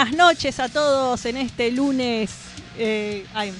Buenas noches a todos en este lunes. eh, hay,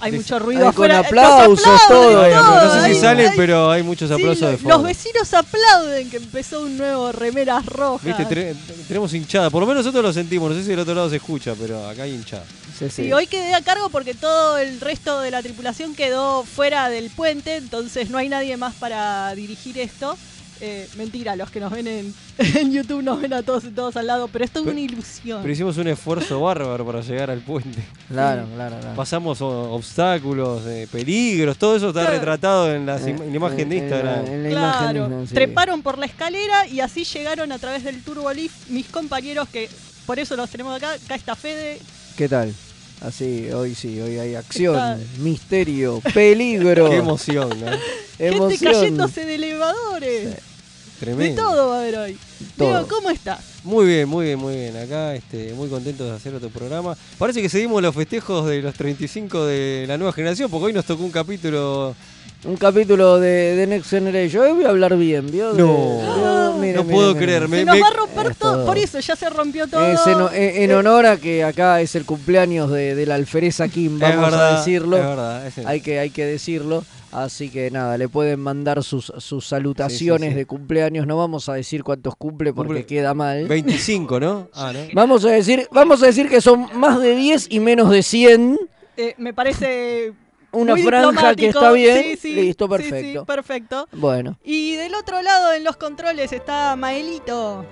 hay mucho ruido con aplausos, todo. no sé si salen, ay, pero hay muchos sí, aplausos de los- fondo. Los vecinos aplauden que empezó un nuevo remeras rojas. Viste, tenemos hinchada. Por lo menos nosotros lo sentimos. No sé si del otro lado se escucha, pero acá hay hinchada. Sí, sí. Sí, hoy quedé a cargo porque todo el resto de la tripulación quedó fuera del puente, entonces no hay nadie más para dirigir esto. Eh, mentira, los que nos ven en, en YouTube nos ven a todos todos al lado, pero esto es Pero- una ilusión. Pero hicimos un esfuerzo bárbaro para llegar al puente. Claro, claro, claro. Pasamos o- obstáculos, eh, peligros, todo eso está Claro. retratado en, las Eh, im- en la imagen de en la- Instagram. en la Claro, imagen de Instagram, sí. treparon por la escalera y así llegaron a través del Turbolift mis compañeros que por eso los tenemos acá. Acá está Fede, ¿Qué tal? Así, hoy sí, hoy hay acción, Está- misterio, peligro, Qué emoción, ¿no? gente emoción. cayéndose de elevadores. De todo va a haber hoy. Todo. Diego, ¿cómo estás? Muy bien, muy bien, muy bien. Acá este, muy contentos de hacer otro programa. Parece que seguimos los festejos de los 35 de la nueva generación, porque hoy nos tocó un capítulo. Un capítulo de, de Next Generation. Hoy voy a hablar bien, ¿vio? De- No. Mire, No mire, puedo mire. creer, Se me- nos me- va a romper todo. todo. Por eso ya se rompió todo. Es en, en- en honor a que acá es el cumpleaños de, de la alfereza Kim, es vamos verdad, a decirlo. Es verdad, es el- Hay que, hay que decirlo. Así que nada, le pueden mandar sus, sus salutaciones Sí, sí, sí. de cumpleaños. No vamos a decir cuántos cumple porque Cumple- queda mal. 25, ¿no? Ah, ¿no? Vamos a decir, vamos a decir que son más de 10 y menos de 100. Eh, me parece Una muy franja que está bien. Sí, sí, Listo, sí, sí, perfecto. perfecto. Bueno, Y del otro lado en los controles está Maelito.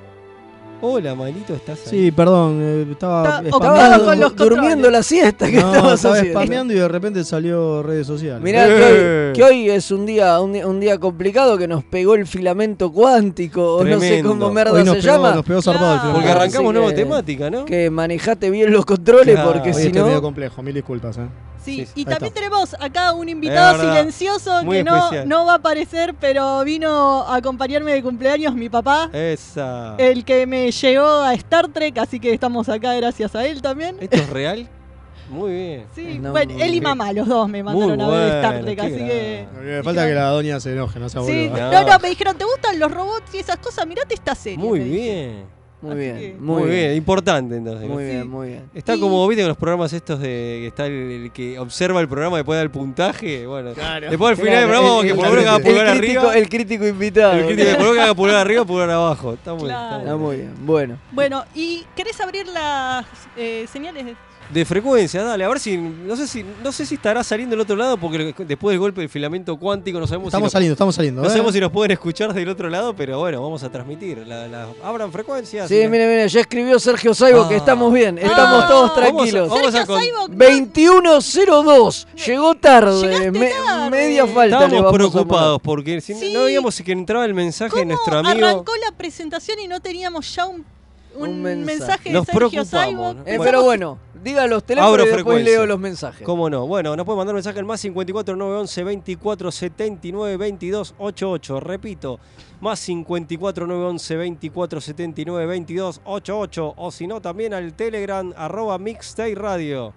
Hola, Maelito, ¿estás ahí? Sí, perdón, eh, estaba Está spameando. ocupado con los durmiendo la siesta que No, estabas estaba haciendo. spameando y de repente salió redes sociales. Mirá que Eh. hoy, que hoy es un día, un, día- un día complicado que nos pegó el filamento cuántico, o no sé cómo Hoy merda nos se pegó, llama. nos pegó zarpado el. Porque arrancamos que- nueva temática, ¿no? Que manejate bien los controles Claro. porque si medio no. complejo, mil disculpas. ¿eh? Sí, Sí, y ahí también está. tenemos acá un invitado silencioso Muy que no, no va a aparecer, pero vino a acompañarme de cumpleaños mi papá, Esa. el que me llevó a Star Trek, así que estamos acá gracias a él también. ¿Esto es real? Muy bien. Sí, No, bueno, él y mamá, los dos me mandaron a ver Star Trek, así que... Me falta que la doña se enoje, no se Sí, no, no, me dijeron, ¿te gustan los robots y esas cosas? Mirate esta serie. Muy bien. Muy Así bien, que- Muy, bien. Importante entonces. Muy Sí. bien, muy bien. Está Y- como, viste, con los programas estos de que está el, el que observa el programa y después da el puntaje. Bueno, Claro. después al final Claro, del programa, el- que el- por lo menos haga pulgar crítico, arriba. el crítico invitado. El crítico, por lo que haga pulgar arriba, pulgar abajo. Está muy, Claro. está Está muy muy bien. Bueno, Bueno, ¿y querés abrir las eh, señales? De- De frecuencia, dale, a ver si. No sé si no sé si estará saliendo del otro lado, porque después del golpe del filamento cuántico no sabemos Estamos si. saliendo, estamos saliendo. no ¿eh? sabemos si nos pueden escuchar del otro lado, pero bueno, vamos a transmitir. La, la- abran frecuencias. sí, mire, mire, ya escribió Sergio Saibo que Ah. estamos bien, estamos Ah. todos Vamos a- tranquilos. vamos a Sergio con- Saibok, no- 2102, llegó tarde, Llegaste me- tarde. media falta. Estábamos a preocupados porque si no- Sí. no veíamos que entraba el mensaje de ¿Cómo nuestro amigo. arrancó la presentación y no teníamos ya un, un Un mensaje. mensaje de Nos Sergio? ¿no? Eh, pero que- bueno, diga los teléfonos Abro y después frecuencia. leo los mensajes. ¿Cómo no? Bueno, nos puede mandar un mensaje al más 54 911 24 79 22 88. Repito, más 54 911 24 79 22 88. O si no, también al Telegram arroba Mixtape Radio.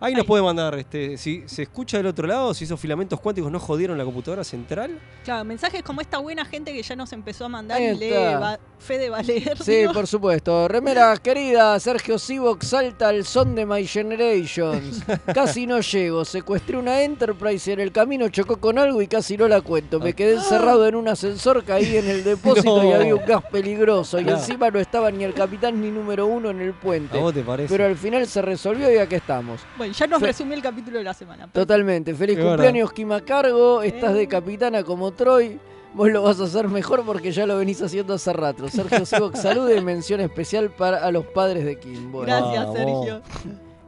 Ahí nos puede mandar, este, si se escucha del otro lado, si esos filamentos cuánticos no jodieron la computadora central. Claro, mensajes como esta buena gente que ya nos empezó a mandar Ahí y lee, va- Fede va a leer. Sí, digo. por supuesto. Remeras querida, Sergio Sivok salta al son de My Generations. Casi no llego. Secuestré una Enterprise y en el camino chocó con algo y casi no la cuento. Me quedé encerrado en un ascensor, caí en el depósito No. y había un gas peligroso. Y Claro. encima no estaba ni el capitán ni número uno en el puente. ¿A vos te parece? Pero al final se resolvió y aquí estamos. Bueno, ya nos Fe- resumió el capítulo de la semana. Totalmente. Feliz verdad. cumpleaños, Kima Cargo. Estás Eh. de capitana como Troy. Vos lo vas a hacer mejor porque ya lo venís haciendo hace rato. Sergio Sivok, salude y mención especial para a los padres de Kim. Bueno. Gracias. Sergio.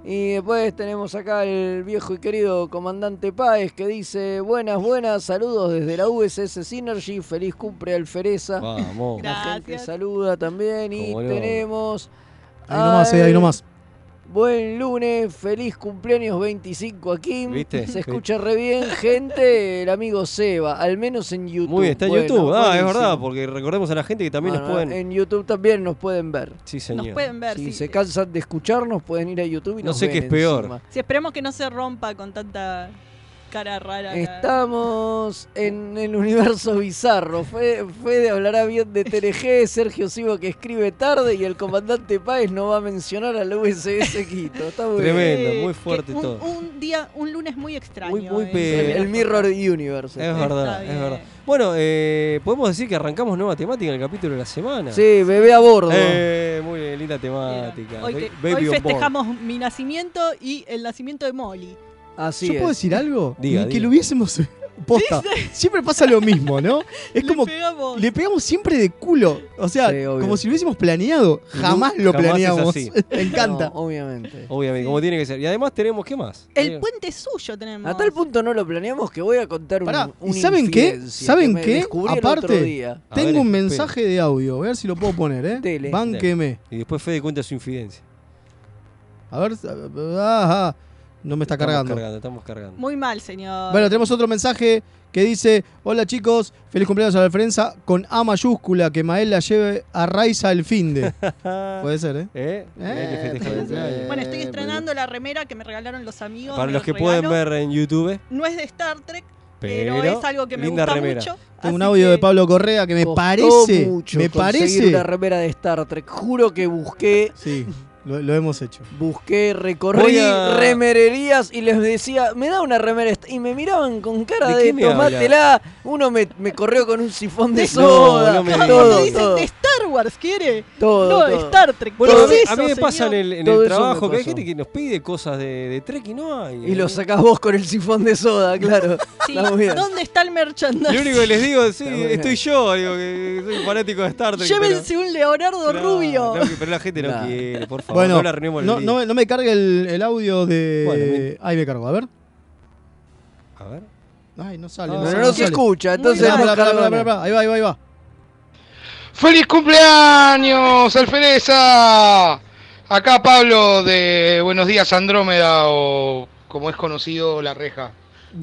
Y después tenemos acá el viejo y querido comandante Páez que dice: Buenas, buenas, saludos desde la USS Synergy. Feliz cumple Alfereza. Vamos. La gente saluda también. Y tenemos. Ahí nomás, eh, ahí nomás. Buen lunes, feliz cumpleaños 25 a Kim. ¿Viste? Se escucha re bien, gente. El amigo Seba, al menos en YouTube. Muy bien, está en Bueno, YouTube. Ah, es verdad, porque recordemos a la gente que también Bueno, nos pueden. En YouTube también nos pueden ver. Sí, señor. Nos pueden ver. Si sí. se cansan de escucharnos, pueden ir a YouTube y No nos sé qué es peor. encima. Sí, esperemos que no se rompa con tanta cara rara. Estamos en el universo bizarro. Fue, Fede hablará bien de TNG, Sergio Sivo que escribe tarde y el comandante Páez no va a mencionar al USS Quito. Está muy bien. Tremendo, muy fuerte un, todo. Un día, un lunes muy extraño. Muy- muy eh, El, Mirror Universe. Es verdad, es verdad. Bueno, eh, podemos decir que arrancamos nueva temática en el capítulo de la semana. Sí, bebé a bordo. Eh, muy linda temática. Hoy, te- hoy festejamos mi nacimiento y el nacimiento de Molly. Así ¿Yo es. puedo decir algo? Diga, Ni que lo hubiésemos. Posta. Siempre pasa lo mismo, ¿no? Es Le como. pegamos. Le pegamos siempre de culo. O sea, Sí, como si lo hubiésemos planeado. Jamás lo jamás es planeamos. así. Me encanta. No, obviamente. Obviamente, Sí. como tiene que ser. Y además tenemos, ¿qué más? El puente suyo tenemos. A tal punto no lo planeamos que voy a contar un, Pará, ¿y saben qué? ¿Saben qué? Aparte, Tengo ver, un mensaje de audio. A ver si lo puedo poner, ¿eh? Dele. Bánqueme. Y después Fede cuenta su infidencia. A ver. ah, ah, no me está Estamos cargando. cargando, estamos cargando. Muy mal, señor. Bueno, tenemos otro mensaje que dice: Hola chicos, feliz cumpleaños a la referencia con A mayúscula, que Mael la lleve a Raiza el fin de. Puede ser, ¿eh? ¿Eh? Eh, ser. Bueno, estoy Eh, estrenando la remera que me regalaron los amigos. Para los que regalo. pueden ver en YouTube, No es de Star Trek, pero, pero, es algo que me gusta remera. mucho. Tengo un audio de Pablo Correa que me parece. mucho me parece. una remera de Star Trek. Juro que busqué, Sí, lo, lo hemos hecho. busqué, recorrí a- remererías y les decía, me da una remera esta-". y me miraban con cara ¿De de, tomátela. Uno me, me corrió con un sifón de soda. No, no me Claro, digas. todo, cuando dicen todo, de Star Wars, ¿quiere? todo, no, todo. Star Trek. Bueno, ¿Qué a es mí, eso, a mí me pasa en el, en trabajo que hay gente que nos pide cosas de, de Trek y no hay. Y lo ¿eh? sacás vos con el sifón de soda, claro. Sí. ¿Dónde está el merchandising? Lo único que les digo, sí, muy bien. estoy yo, digo que soy fanático de Star Trek. pero- Llévense un Leonardo Rubio. no, pero la gente no quiere, por favor. Bueno, no la arruinemos el no, día. no, me- no me cargue el, el audio de. Bueno, Ahí me cargo, a ver. A ver. Ay, no sale. Ah, no sale, no no se sale. escucha, entonces. Pará, pará, pará. Ahí va, ahí va, ahí va. ¡Feliz cumpleaños, Alfereza! Acá Pablo de Buenos Días Andrómeda o como es conocido La Reja.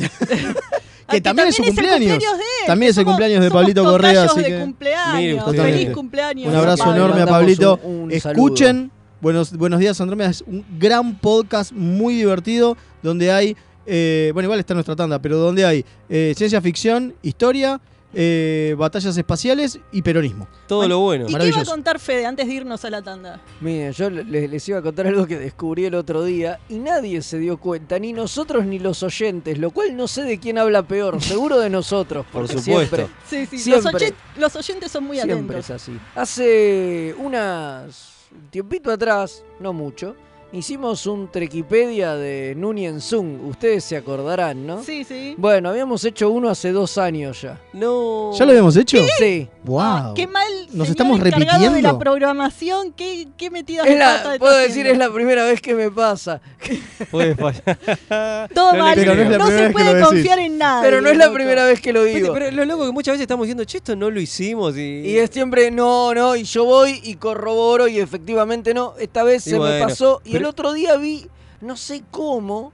Que también es su cumpleaños. También es el somos- cumpleaños de Pablito Correa, así de que-. Feliz cumpleaños. Un abrazo enorme a Pablito. un- un Escuchen Buenos, Buenos Días Andrómeda, es un gran podcast muy divertido donde hay, eh, bueno, igual está nuestra tanda, pero donde hay eh, ciencia ficción, historia, eh, batallas espaciales y peronismo. Todo lo bueno. ¿Y qué iba a contar Fede antes de irnos a la tanda? Miren, yo le- les, les iba a contar algo que descubrí el otro día y nadie se dio cuenta, ni nosotros ni los oyentes, lo cual no sé de quién habla peor, seguro de nosotros. Por supuesto. Siempre, Sí, sí, los, Siempre. oyen- los oyentes son muy siempre atentos. es así. Hace unas tiempito atrás, no mucho, hicimos un Trequipedia de Nunien Zung. Ustedes se acordarán, ¿no? Sí, sí. Bueno, habíamos hecho uno hace dos años ya. No. ¿Ya lo habíamos hecho? Sí. ¡Wow! Ah, qué mal. Nos señor estamos encargado de repitiendo. la programación. Qué, qué metidas Es de la- está puedo decir, es la primera vez que me pasa. Puede fallar. Todo No mal. Pero no es la no primera se puede confiar en nada. Pero no es la primera vez que lo digo. Pero lo loco que muchas veces estamos diciendo, che, esto no lo hicimos. Y, Y es siempre no, no, y yo voy y corroboro y efectivamente no. Esta vez Y se me pasó y el otro día vi, no sé cómo,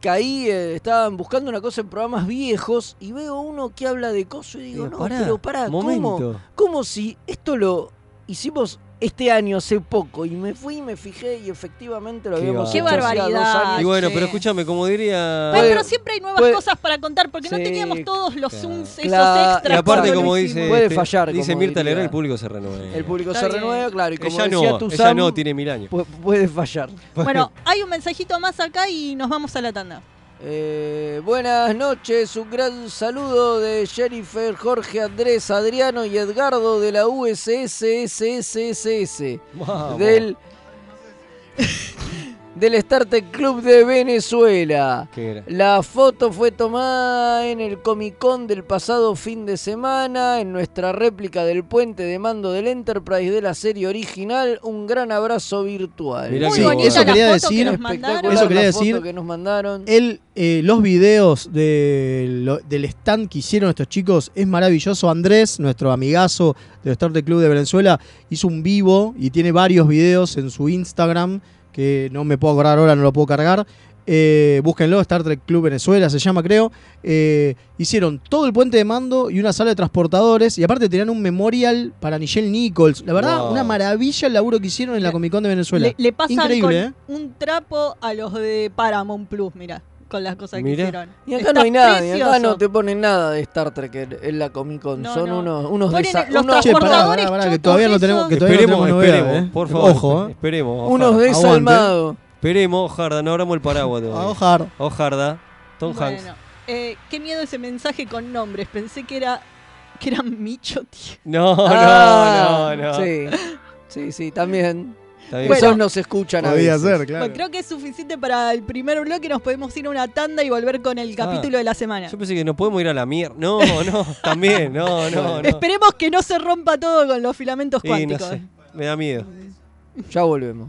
caí, eh, estaban buscando una cosa en programas viejos y veo uno que habla de coso y digo, Digo, no, pará, pero pará, ¿cómo, momento. ¿cómo si esto lo hicimos este año hace poco? Y me fui y me fijé y efectivamente lo Qué habíamos Qué hecho hacía barbaridad. dos años. Y bueno, sí. pero escúchame, como diría. Pero, Puede- pero siempre hay nuevas puede- cosas para contar porque no Sí, teníamos todos los claro. zooms esos Claro, extras. y aparte, como dice. Puede este, fallar, Dice Mirta. Legrand, el público se renueva. El público Está se bien. renueva, claro, y como ella decía no, tu ella no, tiene mil años. puede fallar. Bueno, hay un mensajito más acá y nos vamos a la tanda. Eh, buenas noches, un gran saludo de Jennifer, Jorge, Andrés, Adriano y Edgardo de la USSSSS Vamos. del del Star Trek Club de Venezuela. ¿Qué era? La foto fue tomada en el Comic Con del pasado fin de semana, en nuestra réplica del puente de mando del Enterprise de la serie original. Un gran abrazo virtual. Mirá Muy que bonita eso la quería foto que decir- nos Espectacular mandaron. Eso quería la foto decir- que nos mandaron. El, eh, los videos de lo- del stand que hicieron estos chicos es maravilloso. Andrés, nuestro amigazo del Star Trek Club de Venezuela, hizo un vivo y tiene varios videos en su Instagram que no me puedo acordar ahora, no lo puedo cargar. Eh, búsquenlo, Star Trek Club Venezuela se llama, creo. Eh, hicieron todo el puente de mando y una sala de transportadores. Y aparte tenían un memorial para Nichelle Nichols. La verdad, Wow. una maravilla el laburo que hicieron en la Comic Con de Venezuela. Le, le pasan Increíble, con un trapo a los de Paramount Plus, mira. Con las cosas Mirá. que hicieron. Y acá Está no hay nada, y acá no te ponen nada de Star Trek en, en la Comic Con. No, Son no. unos, unos, Ponen los unos- Che, pará, transportadores pará, pará, que todavía no esos. tenemos, que todavía no Esperemos, tenemos novedad, esperemos, ¿eh? por favor. Ojo, ¿eh? Esperemos. unos desalmados. Esperemos, Jarda, no abramos el paraguas A todavía. ojar. Ojarda, Tom Hanks. Bueno, eh, qué miedo ese mensaje con nombres. Pensé que era que era Micho, tío. No, Ah, no, no, no. Sí, sí, sí, también. Bueno. Esos no se escuchan a veces. ser, claro. Bueno, creo que es suficiente para el primer bloque. Nos podemos ir a una tanda y volver con el capítulo de la semana. Yo pensé que nos podemos ir a la mierda. No, no, también, no, no, no. Esperemos que no se rompa todo con los filamentos no cuánticos. sé, me da miedo. Ya volvemos.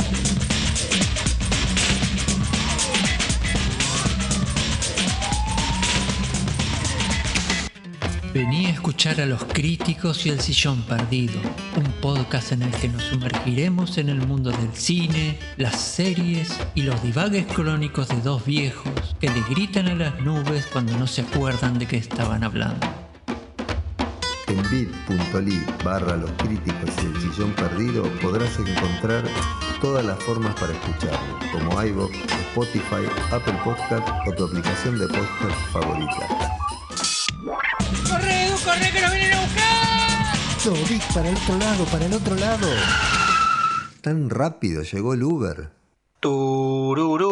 Vení a escuchar a los críticos y el sillón perdido, un podcast en el que nos sumergiremos en el mundo del cine, las series y los divagues crónicos de dos viejos que le gritan a las nubes cuando no se acuerdan de qué estaban hablando. En bit.ly barra los críticos y el sillón perdido podrás encontrar todas las formas para escucharlo, como iVoox, Spotify, Apple Podcast o tu aplicación de podcast favorita. ¡Corre, que nos vienen a buscar! Vic, para el otro lado, para el otro lado. Tan rápido llegó el Uber. Tururú,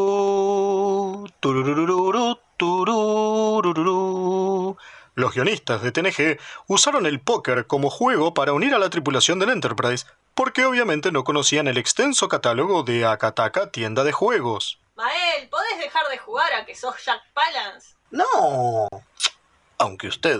tururururu, tururururu. Los guionistas de TNG usaron el póker como juego para unir a la tripulación del Enterprise, porque obviamente no conocían el extenso catálogo de Akataka tienda de juegos. Mael, ¿podés dejar de jugar a que sos Jack Palance? No. Aunque usted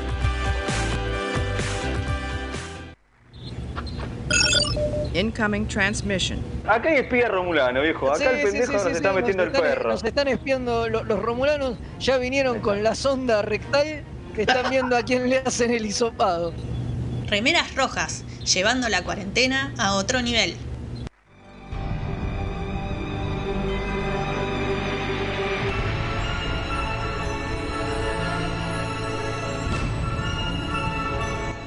Incoming transmission. Acá hay espía romulano, viejo. Acá Sí, el pendejo sí, nos sí, está sí, metiendo nos el están- perro. Nos están espiando, lo- los romulanos ya vinieron con la sonda rectal que están viendo a quién le hacen el hisopado. Remeras rojas, llevando la cuarentena a otro nivel.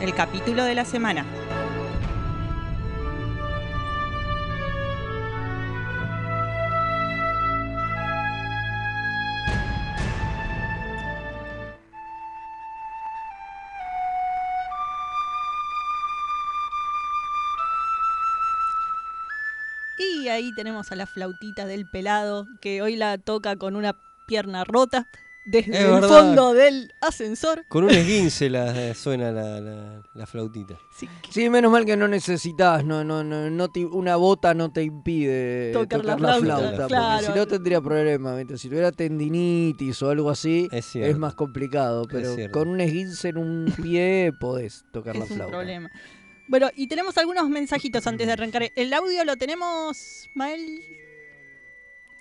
El capítulo de la semana. Y ahí tenemos a la flautita del pelado, que hoy la toca con una pierna rota desde Es el verdad. fondo del ascensor. Con un esguince la, suena la, la- la flautita. Sí, menos mal que no necesitas, no, no, no, no te- una bota no te impide Tocar tocar, la la flauta, flauta, porque claro. si no tendría problema, ¿viste? si tuviera tendinitis o algo así, Es más complicado, pero con un esguince en un pie podés tocar la Es un flauta. problema. Bueno, y tenemos algunos mensajitos antes de arrancar. ¿El audio lo tenemos, Mael?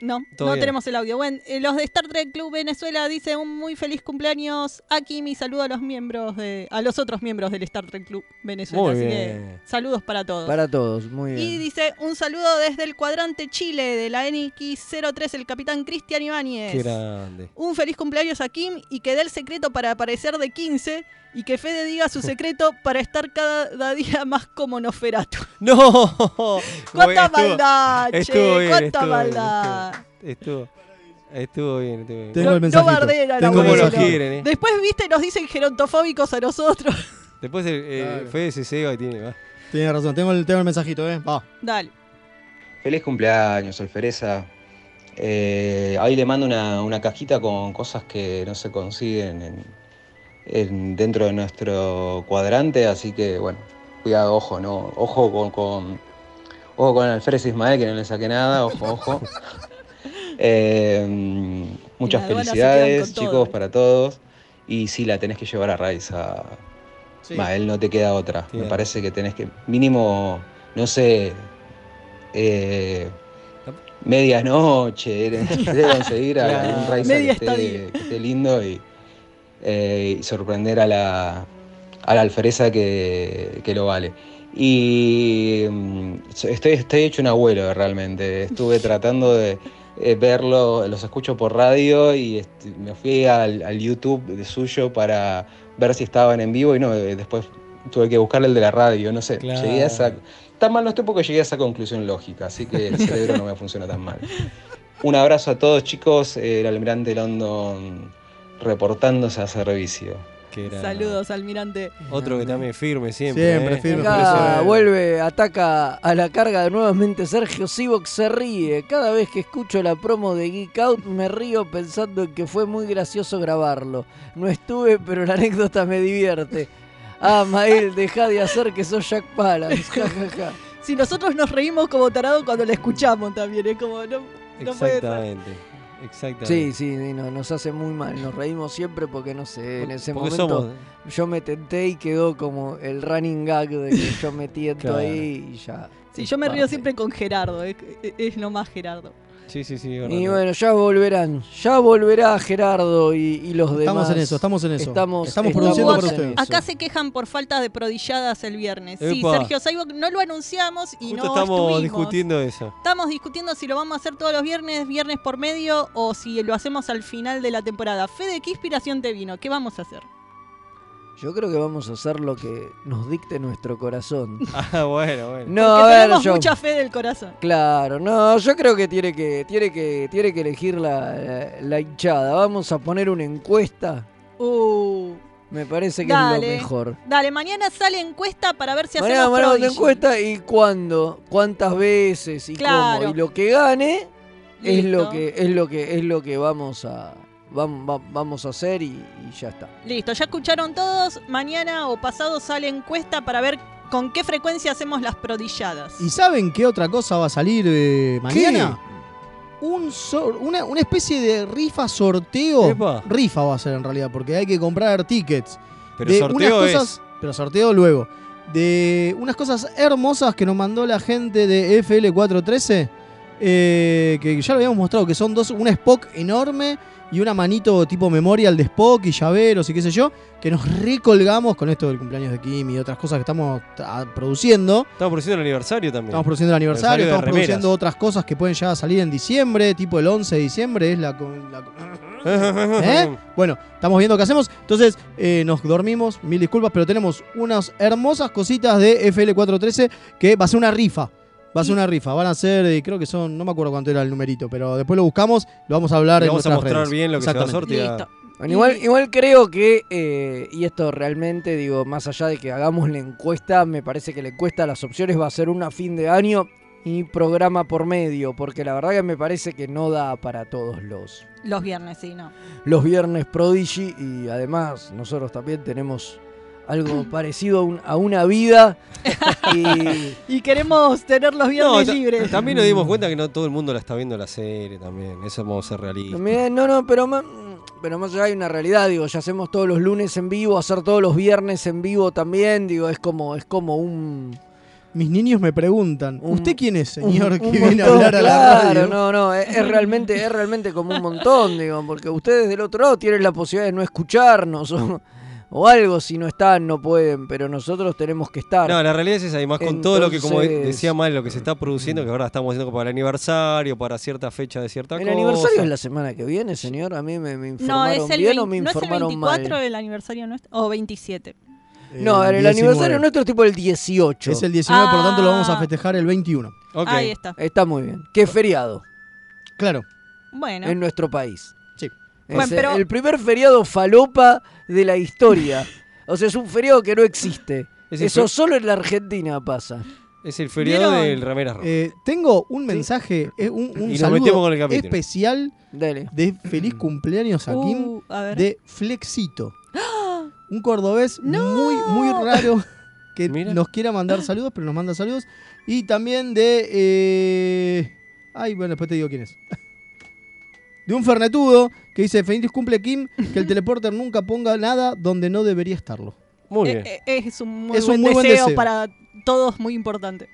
No, no tenemos el audio. Bueno, eh, los de Star Trek Club Venezuela dice un muy feliz cumpleaños. Aquí mi saludo a los miembros de, a los otros miembros del Star Trek Club Venezuela. Muy Así bien. que saludos para todos. Para todos, muy Y bien. dice un saludo desde el cuadrante Chile de la NX03, el capitán Cristian Ibáñez. Qué grande. Un feliz cumpleaños a Kim y que dé el secreto para aparecer de 15 y que Fede diga su secreto para estar cada día más como Noferatu. ¡No! ¡Cuánta Estuvo- maldad, che! estuvo bien, ¡Cuánta bien, maldad! Estuvo, estuvo bien, estuvo bien. Tengo el No mensajito. la Tengo lo quieren, eh. Después, viste, nos dicen gerontofóbicos a nosotros. Después el, eh, Claro. Fede se y tiene. va. Tiene razón, tengo el, tengo el mensajito, ¿eh? Va. Dale. Feliz cumpleaños, Alfereza. Eh, ahí le mando una, una cajita con cosas que no se consiguen en- en- dentro de nuestro cuadrante, así que bueno, cuidado, ojo, no, ojo con, con ojo con Alférez Ismael, que no le saque nada, ojo, ojo. Eh, muchas felicidades, todo, chicos, eh. para todos. Y sí, la tenés que llevar a Raiza. Sí. Va, él no te queda otra. Me parece que tenés que, mínimo, no sé, eh, medianoche, debe conseguir a Claro. un Raiza que esté, estadía. que esté lindo y, eh, y sorprender a la, a la alfereza que, que lo vale. Y mm, estoy, estoy hecho un abuelo realmente. Estuve tratando de eh, verlo, los escucho por radio y este, me fui al, al YouTube de suyo para ver si estaban en vivo y no, eh, después tuve que buscarle el de la radio, no sé. Claro. Llegué a esa, tan mal no estoy porque llegué a esa conclusión lógica, así que el cerebro no me funciona tan mal. Un abrazo a todos chicos, el almirante London reportándose a servicio. Que era Saludos, almirante. Otro que también firme siempre. Siempre eh. firme. Acá Impresionante. vuelve, ataca a la carga de nuevamente Sergio Sivox se ríe. Cada vez que escucho la promo de Geek Out me río pensando en que fue muy gracioso grabarlo. No estuve, pero la anécdota me divierte. Ah, Mael, deja de hacer que sos Jack Palance. Ja, ja, ja. Si nosotros nos reímos como tarados cuando la escuchamos también, es como, no, no puede ser. Exactamente. Sí, sí, sí, no, nos hace muy mal. Nos reímos siempre porque, no sé, en ese Porque momento somos- yo me tenté y quedó como el running gag de que yo me tiento Claro. ahí y ya. Sí, yo me río siempre con Gerardo, es, es lo más Gerardo. Sí, sí, sí. Y bueno, ya volverán. Ya volverá Gerardo y, y los demás. Estamos en eso, estamos en eso. Estamos, Estamos produciendo produciendo para ustedes. Acá se quejan por falta de prodilladas el viernes. Sí, Epa. Sergio Saibok no lo anunciamos y Justo no estamos estuvimos. discutiendo eso. Estamos discutiendo si lo vamos a hacer todos los viernes, viernes por medio, o si lo hacemos al final de la temporada. Fede, ¿qué inspiración te vino? ¿Qué vamos a hacer? Yo creo que vamos a hacer lo que nos dicte nuestro corazón. Ah, bueno, bueno. No, Porque a ver, tenemos yo- mucha fe del corazón. Claro, no, yo creo que tiene que, tiene que, tiene que elegir la, la- la hinchada. Vamos a poner una encuesta. Uh, Me parece que Dale. es lo mejor. dale, mañana sale encuesta para ver si Mañana hacemos una Prodigy. encuesta y cuándo, cuántas veces y Claro. cómo. Y lo que gane es lo que, es lo que, es lo que vamos a, vamos a hacer y, y ya está. Listo, ya escucharon todos. Mañana o pasado sale encuesta para ver con qué frecuencia hacemos las prodilladas. ¿Y saben qué otra cosa va a salir eh, mañana? un sor- una, una especie de rifa sorteo. Epa. Rifa va a ser en realidad, porque hay que comprar tickets. Pero de sorteo unas cosas, es. Pero sorteo luego. De unas cosas hermosas que nos mandó la gente de FL413. eh, que ya lo habíamos mostrado, que son dos, una Spock enorme y una manito tipo memorial de Spock y llaveros y qué sé yo, que nos recolgamos con esto del cumpleaños de Kim y otras cosas que estamos ah, produciendo. Estamos produciendo el aniversario también. Estamos produciendo el aniversario, estamos produciendo otras cosas que pueden llegar a salir en diciembre, tipo el 11 de diciembre es la... con- la- ¿Eh? Bueno, estamos viendo qué hacemos. Entonces, eh, nos dormimos, mil disculpas, pero tenemos unas hermosas cositas de FL413 que va a ser una rifa. Va a ser una rifa. Van a ser, eh, creo que son, no me acuerdo cuánto era el numerito, pero después lo buscamos, lo vamos a hablar Y en vamos a nuestras mostrar redes. bien lo que se va a. Bueno, igual, igual creo que, eh, y esto realmente, digo, más allá de que hagamos la encuesta, me parece que la encuesta, las opciones va a ser una a fin de año y programa por medio, porque la verdad que me parece que no da para todos los, Los viernes, sí, no. los viernes Prodigy y además nosotros también tenemos algo parecido a, un- a una vida y Y queremos tener los viernes libres. también nos dimos cuenta que no todo el mundo la está viendo la serie también. Eso vamos a ser realistas. Mirá, No, no, pero más, pero más allá hay una realidad, digo, ya hacemos todos los lunes en vivo, hacer todos los viernes en vivo también, digo, es como, es como un... Mis niños me preguntan, ¿usted quién es, señor, un- que un viene a hablar a la claro, radio? no, no, es, es realmente, es realmente como un montón, digo, porque ustedes del otro lado tienen la posibilidad de no escucharnos o, o algo, si no están no pueden, pero nosotros tenemos que estar. No, la realidad es esa, y más con todo lo que, como decía mal, lo que se está produciendo, que ahora estamos haciendo para el aniversario, para cierta fecha de cierta ¿El cosa. aniversario es la semana que viene, señor? A mí me, me No, informaron es el, bien 20 o me ¿no es el informaron 24 mal. el aniversario nuestro? O 27. No, el, aniversario nuestro es tipo el 18. Es el 19, por lo tanto lo vamos a Ah. festejar el 21. Ahí está. Está muy bien. ¿Qué feriado? Claro. Bueno. En nuestro país. Sí. Es Bueno, pero- el primer feriado falopa de la historia. o sea, es un feriado que no existe. Es Eso solo en la Argentina pasa. Es el feriado ¿Vieron? del Remeras Rojas. Eh, tengo un mensaje, eh, un, un Y nos saludo metemos con el capítulo. especial Dale. de feliz cumpleaños a Kim Uh, a ver. de Flexito. Un cordobés muy, muy raro que nos quiera mandar saludos, pero nos manda saludos. Y también de... eh, Ay, bueno, después te digo quién es. De un fernetudo que dice, feliz cumple Kim, que el teleporter nunca ponga nada donde no debería estarlo. Muy Eh, eh, es un muy, Es un buen, muy buen deseo, para todos, muy importante.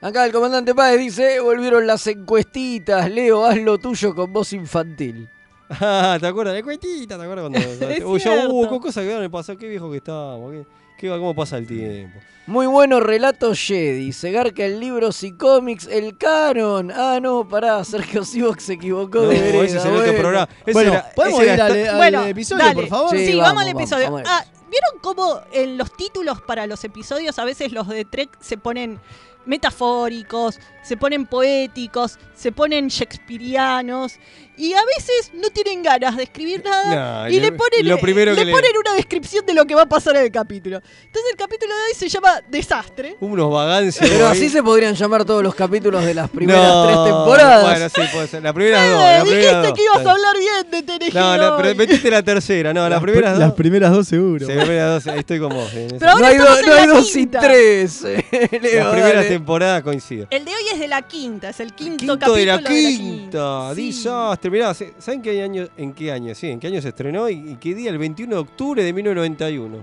Acá el comandante Páez dice, "Eh, volvieron las encuestitas. Leo, haz lo tuyo con voz infantil. Ah, ¿te acuerdas? De cuetita, ¿te acuerdas cuando.? Es Uy, yo, cierto. uh, qué cosa que me pasó, qué viejo que estábamos, qué, qué- cómo pasa el tiempo. Muy bueno relato Jedi. Se garca el libro y cómics, el canon. Ah, no, pará, Sergio Sivox se equivocó No, de vereda. ese es el otro bueno. programa. Ese Bueno, era- ¿podemos ese ir al, esta- al Bueno, episodio, dale. por favor? Sí, vamos, al episodio. vamos. Ah, ¿Vieron cómo en los títulos para los episodios a veces los de Trek se ponen metafóricos, se ponen poéticos, se ponen shakespearianos y a veces no tienen ganas de escribir nada No, y le ponen, lo primero le que le- ponen una descripción de lo que va a pasar en el capítulo. Entonces el capítulo de hoy se llama Desastre. Unos vagancios. Pero así se podrían llamar todos los capítulos de las primeras No, tres temporadas. Bueno, sí, puede ser. Las primeras dos. Eh, Las primeras dijiste dos. que ibas a hablar bien de TNG No, no, pero metiste la tercera, no, las Las primeras pr- dos. Las primeras dos seguro. Sí, las primeras dos, ahí estoy con vos. Pero ahora no hay, estamos do- en no hay la dos quinta. tres. eh, Leo, Las primeras dale. temporadas coinciden. El de hoy es de la quinta, es el quinto, Quinto capítulo de la de la quinta, desastre. Mirá, ¿se- ¿saben qué año, en qué año? Sí, en qué año se estrenó y, y qué día? El 21 de octubre de 1991.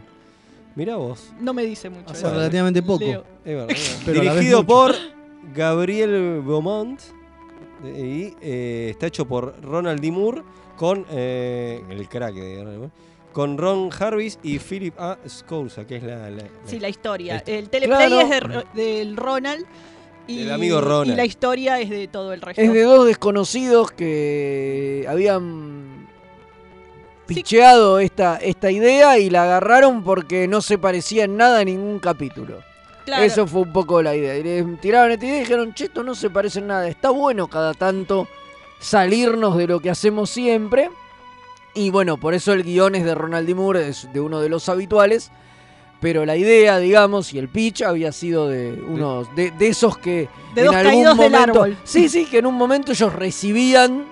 Mirá vos. No me dice mucho. Hace eso. relativamente poco. Es verdad, es Dirigido por Gabriel Beaumont eh, y eh, está hecho por Ronald D. Moore con eh, el crack de Ronald Moore, con Ron Jarvis y Philip A. Scousa, que es la, la- Sí, la historia. La historia. El teleplay Claro. es de del Ronald. Y, Del amigo Ronald. Y la historia es de todo el resto. Es de dos desconocidos que habían picheado esta, esta idea y la agarraron porque no se parecía en nada a ningún capítulo. Claro. Eso fue un poco la idea. Y tiraron esta idea y dijeron, che, esto no se parece en nada. Está bueno cada tanto salirnos de lo que hacemos siempre. Y bueno, por eso el guion es de Ronald D. Moore, es de uno de los habituales. Pero la idea, digamos, y el pitch había sido de unos de, de esos que De en dos algún caídos del momento, árbol. sí, sí, que en un momento ellos recibían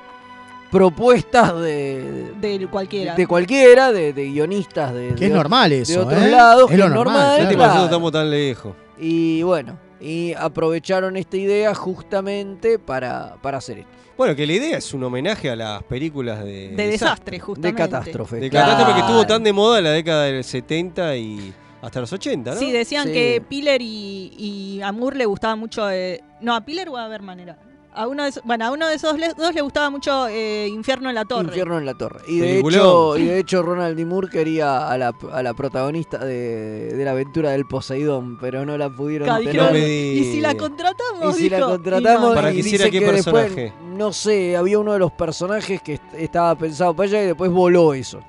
propuestas de, De cualquiera. de cualquiera, de, de guionistas de, Que es de- normal de eso, otros ¿eh? lados, Es que lo es normal, normal, claro. Este estamos tan lejos. Y bueno, y aprovecharon esta idea justamente para, para hacer esto. Bueno, que la idea es un homenaje a las películas de... De desastre, justamente. De catástrofe. De claro. catástrofe que estuvo tan de moda en la década del 70 y hasta los 80, ¿no? Sí, decían Sí. que Piller y, y a Moore le gustaba mucho. eh, no, a Piller o a Berman era. A uno de esos, bueno, a uno de esos le- dos le gustaba mucho eh, Infierno en la Torre. Infierno en la torre. Y de, hecho, y de hecho Ronald D. Moore quería a la, a la protagonista de, de la aventura del Poseidón, pero no la pudieron tener. y si la contratamos, Y si la contratamos y Para y que hiciera qué que después, personaje. no sé, había uno de los personajes que est- estaba pensado para ella y después voló eso.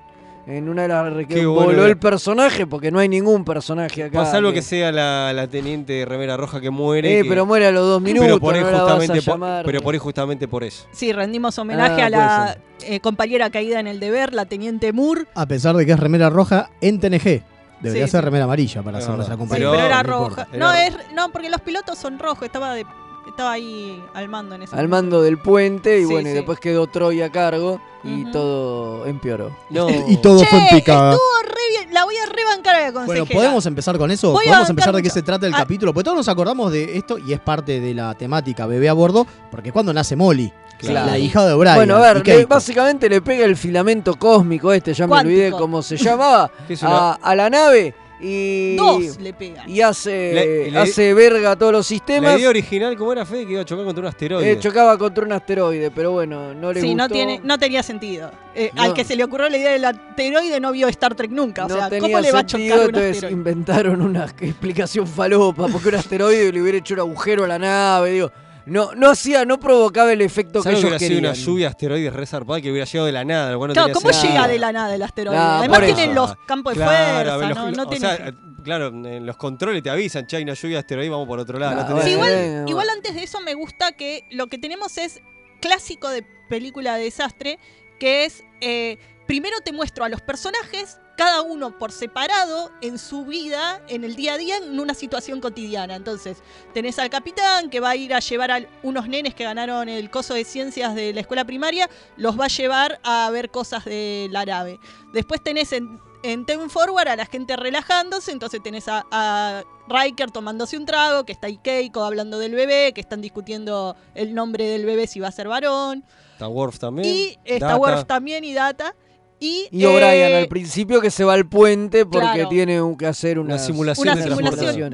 En una de las que voló bueno. el personaje porque no hay ningún personaje acá. Pasa algo que- que sea la, la teniente de remera roja que muere. Eh, que- pero muere a los dos minutos, Pero por ahí no la vas a justamente, por, llamar. pero por ahí justamente por eso. Sí, rendimos homenaje Ah, a la eh, compañera caída en el deber, la teniente Moore. A pesar de que es remera roja en TNG. Debería Sí, ser sí. remera amarilla para hacer nuestra. Sí, compañera. pero era no roja. No, es, no, porque los pilotos son rojos, estaba de, estaba ahí al mando en ese al momento. mando del puente y Sí, bueno, y sí. después quedó Troy a cargo y Ujú. todo empeoró. No. Y todo fue en Che, picada. estuvo re bien, la voy a rebancar a la consejera. Bueno, ¿podemos empezar con eso? Voy a ¿Podemos empezar de qué se trata el Ah. capítulo? Porque todos nos acordamos de esto y es parte de la temática bebé a bordo, porque es cuando nace Molly, Claro. la hija de O'Brien. Bueno, a y ver, Keiko. le- básicamente le pega el filamento cósmico este, ya me Cuántico. olvidé cómo se llamaba, Que es una- a, a la nave y, Dos le pegan. y hace, Le- le- hace verga todos los La sistemas. idea original, ¿cómo era Fede? Que iba a chocar contra un asteroide. Eh, chocaba contra un asteroide, pero bueno, no le Sí, gustó. no, tiene, no tenía sentido. Eh, No. Al que se le ocurrió la idea del asteroide no vio Star Trek nunca. O No sea, tenía ¿cómo le va a chocar un entonces asteroide? inventaron una explicación falopa, porque un asteroide le hubiera hecho un agujero a la nave, digo. No, no hacía, no provocaba el efecto que ¿Sabes que ellos hubiera sido querían. una lluvia de asteroides re zarpada que hubiera llegado de la nada? lo cual no Claro, tenía ¿cómo sentido. llega de la nada el asteroide? Nah, Además por tienen eso. los campos de Claro, fuerza, los- no, no o tiene- sea, claro, en los controles te avisan, che, hay una lluvia de asteroides, vamos por otro lado. Nah, no tenés- Sí, bueno, igual, bueno. igual antes de eso me gusta que lo que tenemos es clásico de película de desastre, que es eh, primero te muestro a los personajes, cada uno por separado en su vida, en el día a día, en una situación cotidiana. Entonces, tenés al capitán que va a ir a llevar a unos nenes que ganaron el coso de ciencias de la escuela primaria, los va a llevar a ver cosas de la nave. Después tenés en, en Ten Forward a la gente relajándose, entonces tenés a, a Riker tomándose un trago, que está ahí Keiko hablando del bebé, que están discutiendo el nombre del bebé si va a ser varón. Está Worf también. Y está Data. Worf también y Data. Y, Y O'Brien eh, al principio que se va al puente porque claro. tiene que hacer Una simulación una de.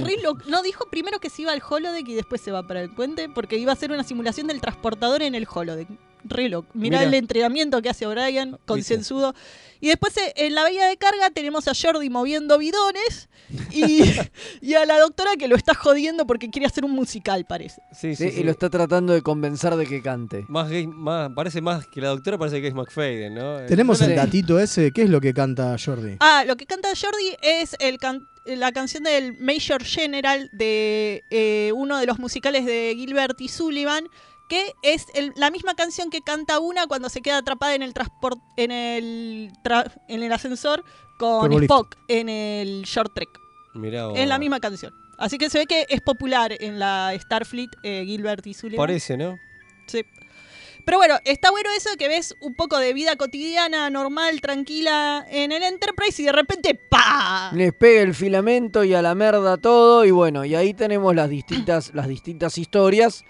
No dijo primero que se iba al holodeck y después se va para el puente, porque iba a hacer una simulación del transportador en el holodeck. Re loco. Mirá Mira. el entrenamiento que hace O'Brien, concienzudo. Y después eh, en la bahía de carga tenemos a Jordi moviendo bidones y, y a la doctora que lo está jodiendo porque quiere hacer un musical, parece. Sí, Sí, sí, sí. y lo está tratando de convencer de que cante. Más gay, más, parece más que la doctora, parece que es McFadden, ¿no? Tenemos no el datito ese. ¿Qué es lo que canta Jordi? Ah, lo que canta Jordi es el can- la canción del Major General de eh, uno de los musicales de Gilbert y Sullivan, que es el- la misma canción que canta una cuando se queda atrapada en el transport en el tra- en el ascensor con. Spock en el Short Trek. Mirá vos. Es la misma canción. Así que se ve que es popular en la Starfleet eh, Gilbert y Sullivan. Parece, ¿no? Sí. Pero bueno, está bueno eso que ves un poco de vida cotidiana, normal, tranquila en el Enterprise y de repente ¡pa! Les pega el filamento y a la merda todo. Y bueno, y ahí tenemos las distintas, las distintas historias.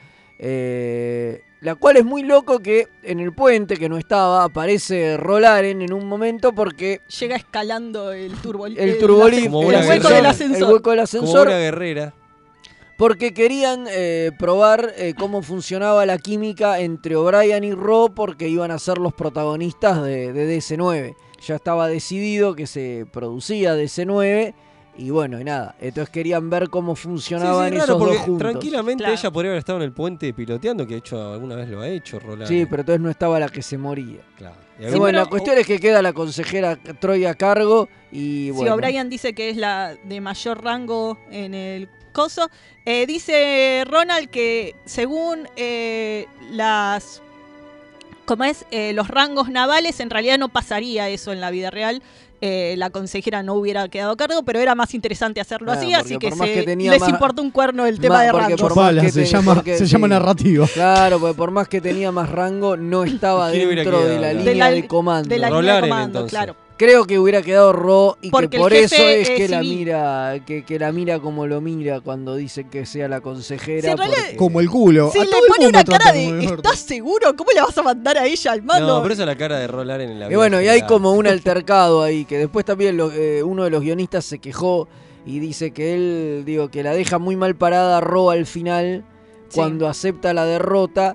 Eh, la cual es muy loco que en el puente que no estaba aparece Rolaren en un momento porque Llega escalando el turbo el Como el, buena hueco del ascensor. el hueco del Como una guerrera. porque querían eh, probar eh, cómo funcionaba la química entre O'Brien y Ro porque iban a ser los protagonistas de, de DC9. Ya estaba decidido que se producía DC9 y bueno, y nada. Entonces querían ver cómo Sí, funcionaban sí, raro, esos dos juntos. tranquilamente Claro. ella podría haber estado en el puente piloteando, que de hecho alguna vez lo ha hecho, Roland. Sí, pero entonces no estaba la que se moría. Claro. Y algún- bueno, pero- la cuestión es que queda la consejera Troy a cargo y Si bueno. O'Brien dice que es la de mayor rango en el coso, eh, dice Ronald que según eh, las... ¿Cómo es? Eh, los rangos navales, en realidad no pasaría eso en la vida real. Eh, la consejera no hubiera quedado a cargo, pero era más interesante hacerlo Claro, así, así que, se- que tenía les más- importa un cuerno el tema Ma- de porque rango. por más Chupala, que se llama, porque- se llama sí. narrativa. Claro, porque por más que tenía más rango, no estaba ¿Quién hubiera dentro de quedado la acá? línea De la- de comando. de la línea de comando, entonces. claro. Creo que hubiera quedado Ro y Porque que por eso es es que la mira, que, que la mira como lo mira cuando dice que sea la consejera. Porque- Como el culo. Si A le pone mundo una cara de. ¿estás seguro? ¿Cómo le vas a mandar a ella al mando? No, pero esa es la cara de Rolar en la Y bueno, y hay como un altercado ahí, que después también lo- eh, uno de los guionistas se quejó y dice que él, digo, que la deja muy mal parada a Ro al final cuando acepta la derrota.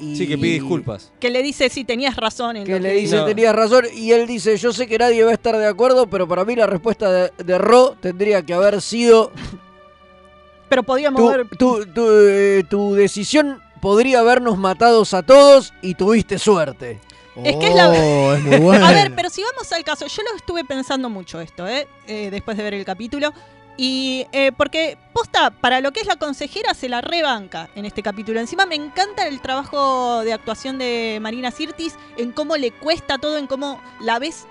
Y Sí, que pide disculpas. Que le dice si tenías razón en Que lo le que dice, dijo. tenías razón, y él dice, yo sé que nadie va a estar de acuerdo, pero para mí la respuesta de, de Ro tendría que haber sido, Pero podíamos tu, ver... tu, tu, eh, tu decisión podría habernos matados a todos y tuviste suerte. Es que es la- Oh, es muy bueno. A ver, pero si vamos al caso, yo lo estuve pensando mucho esto, ¿eh? Eh, después de ver el capítulo. Y eh, porque, posta, para lo que es la consejera, se la rebanca en este capítulo. Encima me encanta el trabajo de actuación de Marina Sirtis, en cómo le cuesta todo, en cómo la ves,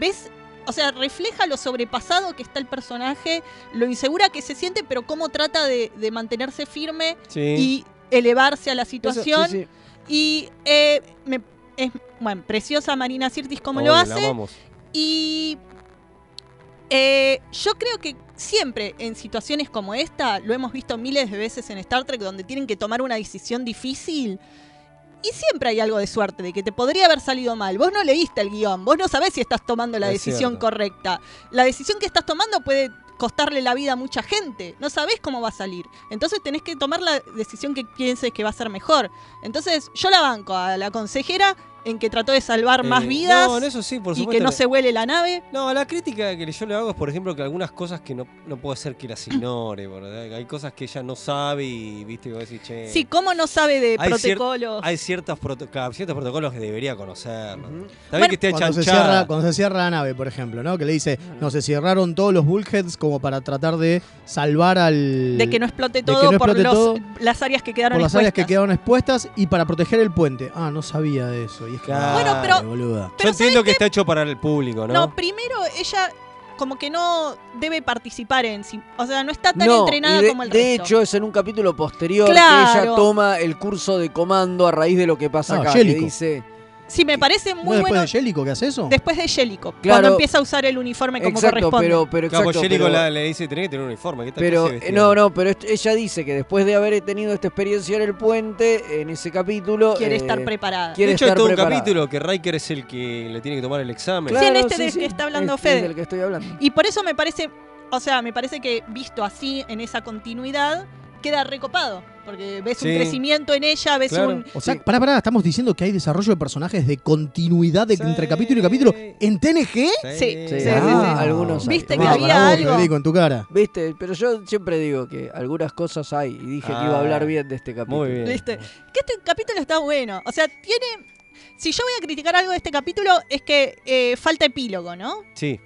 ves, o sea, refleja lo sobrepasado que está el personaje, lo insegura que se siente, pero cómo trata de, de mantenerse firme Sí. y elevarse a la situación. sí, sí. Y eh, me- es, bueno, preciosa Marina Sirtis como Obvio, lo hace. Y eh, yo creo que siempre en situaciones como esta, lo hemos visto miles de veces en Star Trek, donde tienen que tomar una decisión difícil. Y siempre hay algo de suerte, de que te podría haber salido mal. Vos no leíste el guion, vos no sabés si estás tomando la Es decisión cierto. correcta. La decisión que estás tomando puede costarle la vida a mucha gente. No sabés cómo va a salir. Entonces tenés que tomar la decisión que pienses que va a ser mejor. Entonces yo la banco a la consejera en que trató de salvar más Eh, vidas no, en eso sí, por y que no se huele la nave. No, la crítica que yo le hago es, por ejemplo, que algunas cosas que no, no puede ser que las ignore, ¿verdad? Hay cosas que ella no sabe y, viste, que vos decís, che... Sí, ¿cómo no sabe de hay cier- protocolos? hay ciertos, proto- ciertos protocolos que debería conocer. ¿no? También Bueno, que esté cuando se, cierra, cuando se cierra la nave, por ejemplo, ¿no? Que le dice, no, se cerraron todos los bulkheads como para tratar de salvar al... de que no explote todo no por los- todo las áreas que quedaron por las áreas que expuestas. quedaron expuestas y para proteger el puente. Ah, no sabía de eso. Y es que, Claro. Bueno, pero-. Yo entiendo que está hecho para el público, ¿no? ¿no? primero ella como que no debe participar en sí. O sea, no está tan No, entrenada de, como el de resto. hecho es en un capítulo posterior que ella toma el curso de comando a raíz de lo que pasa Ah, acá. Jellico. Que dice, Sí, me parece ¿No muy después bueno de Jellico que hace eso? después de Jellico, Claro. cuando empieza a usar el uniforme como exacto, corresponde. pero, pero Claro, exacto, pero- la- le dice, tenés que tener un uniforme. ¿qué tal Pero, no, no, pero ella dice que después de haber tenido esta experiencia en el puente, en ese capítulo. Quiere eh, estar preparada. quiere de hecho, hay estar todo un capítulo que Riker es el que le tiene que tomar el examen. Sí, en Claro, este del que está hablando este es Fede. del que estoy hablando. Y por eso me parece, o sea, me parece que visto así, en esa continuidad, queda recopado. Porque ves Sí. un crecimiento en ella, ves Claro. un... O sea, pará, pará, estamos diciendo que hay desarrollo de personajes de continuidad de- entre capítulo y capítulo en TNG. Sí, sí, sí, ah, sí. algunos hay. Viste que había vos, algo. Federico, en tu cara. Viste, pero yo siempre digo que algunas cosas hay y dije que iba a Ah, hablar bien de este capítulo. Muy bien. ¿Viste? Que este capítulo está bueno. O sea, tiene... Si yo voy a criticar algo de este capítulo es que eh, falta epílogo, ¿no? Sí.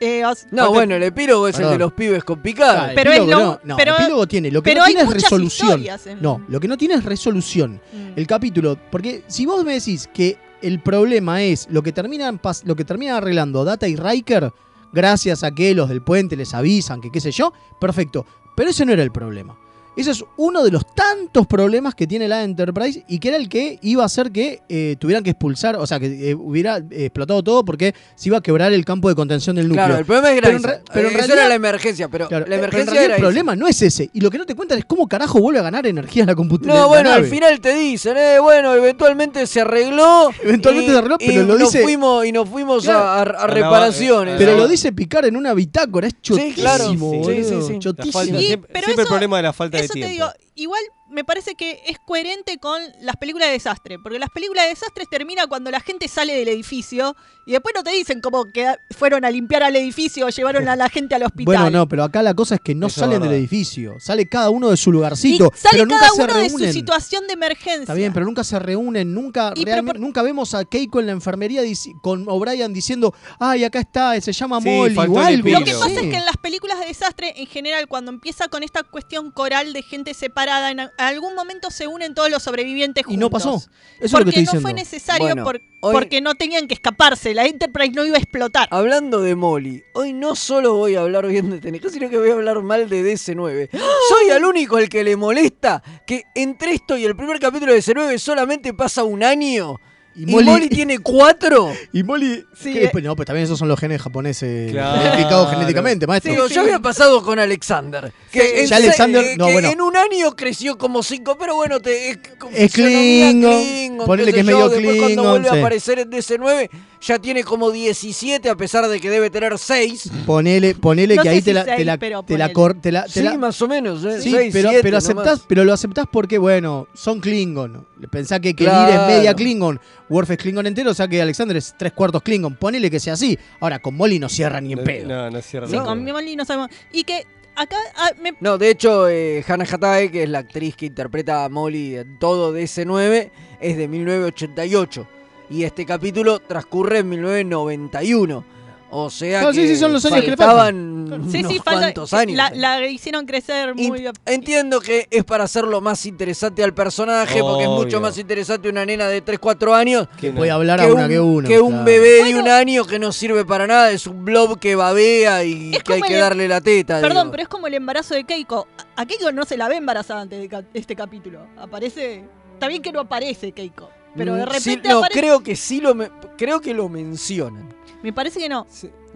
Eh, No, bueno, el epílogo es el de los pibes con picada. Ah, Pero es epílogo lo- no, no, pero- epílogo tiene. Lo que pero no tiene es resolución. en- No, lo que no tiene es resolución. Mm. El capítulo, porque si vos me decís que el problema es lo que terminan lo que terminan arreglando Data y Riker, gracias a que los del puente les avisan, que qué sé yo, perfecto. Pero ese no era el problema. Ese es uno de los tantos problemas que tiene la Enterprise y que era el que iba a hacer que eh, tuvieran que expulsar, o sea, que eh, hubiera eh, explotado todo porque se iba a quebrar el campo de contención del núcleo. Claro, el problema es Pero en grave. re- pero en Eso realidad- era la emergencia, pero Claro, la pero en emergencia era el problema no es ese. Y lo que no te cuentan es cómo carajo vuelve a ganar energía la computadora. No, bueno, al final te dicen, eh, bueno, eventualmente se arregló. Eventualmente y- se arregló, pero y lo nos dice- Fuimos, y nos fuimos Claro. a, a- a la- reparaciones. Pero lo dice Picar en una bitácora, es chotísimo, Sí, claro. Sí, sí, sí. Chotísimo. falta- Sí, siempre pero siempre el problema de la falta de Eso te digo, igual me parece que es coherente con las películas de desastre, porque las películas de desastres terminan cuando la gente sale del edificio y después no te dicen cómo que fueron a limpiar al edificio o llevaron a la gente al hospital. Bueno, no, pero acá la cosa es que no Eso salen del edificio. Sale cada uno de su y lugarcito. sale pero nunca cada se uno de su reúnen. situación de emergencia. Está bien, pero nunca se reúnen, nunca Y realmente- nunca vemos a Keiko en la enfermería con O'Brien diciendo, ay, acá está, se llama Sí, Molly o algo. Lo que pasa Sí. es que en las películas de desastre, en general, cuando empieza con esta cuestión coral de gente separada, en a- algún momento se unen todos los sobrevivientes juntos. Y no pasó. Eso es porque lo que estoy no diciendo. fue necesario Bueno, por- hoy- porque no tenían que escaparse. La Enterprise no iba a explotar. Hablando de Molly, hoy no solo voy a hablar bien de TNG, sino que voy a hablar mal de DC9. Soy el único al que le molesta que entre esto y el primer capítulo de DC9 solamente pasa un año Y ¿Y Molly, tiene cuatro? Y Molly. Sí, eh. No, pues también esos son los genes japoneses Claro. modificados genéticamente, maestro. Digo, ya había pasado con Alexander. Que Sí, en ya se- Alexander- eh, no, que bueno. en un año creció como cinco, pero bueno, te, es, Es Klingon, ponele que es yo, medio Después cuando vuelve sí. a aparecer en DC9, ya tiene como 17, a pesar de que debe tener 6. Ponele, ponele No que ahí si te la, te seis, la, pero te la ponele. cor- te la- te Sí, la- más o menos, ¿eh? Sí, Seis, pero, siete pero, nomás. aceptás, pero lo aceptás porque, bueno, son Klingon. Pensá que Kelir Claro. es media Klingon, Worf es Klingon entero, o sea que Alexander es tres cuartos Klingon. Ponele que sea así. Ahora, con Molly no cierra ni en pedo. No, no cierra Sí, nada. con Molly no sabemos. Y que acá ah, me No, de hecho, eh, Hannah Hatae, que es la actriz que interpreta a Molly en todo DC9, es de 1988. Y este capítulo transcurre en 1991. O sea No, que sí, sí, son los años que le faltaban Sí, unos sí, falta. cuantos años. La, la hicieron crecer muy. Entiendo que es para hacerlo más interesante al personaje, porque es mucho más interesante una nena de 3, 4 años Que puede hablar a una que uno, que un claro. bebé de un año que no sirve para nada, es un blob que babea y que hay que el- darle la teta. Perdón, digo. pero es como el embarazo de Keiko. A Keiko no se la ve embarazada antes de ca- este capítulo. Aparece. Está bien que no aparece Keiko. Pero de Mm, sí, repente no, aparece. creo que sí lo me- creo que lo mencionan. Me parece que no.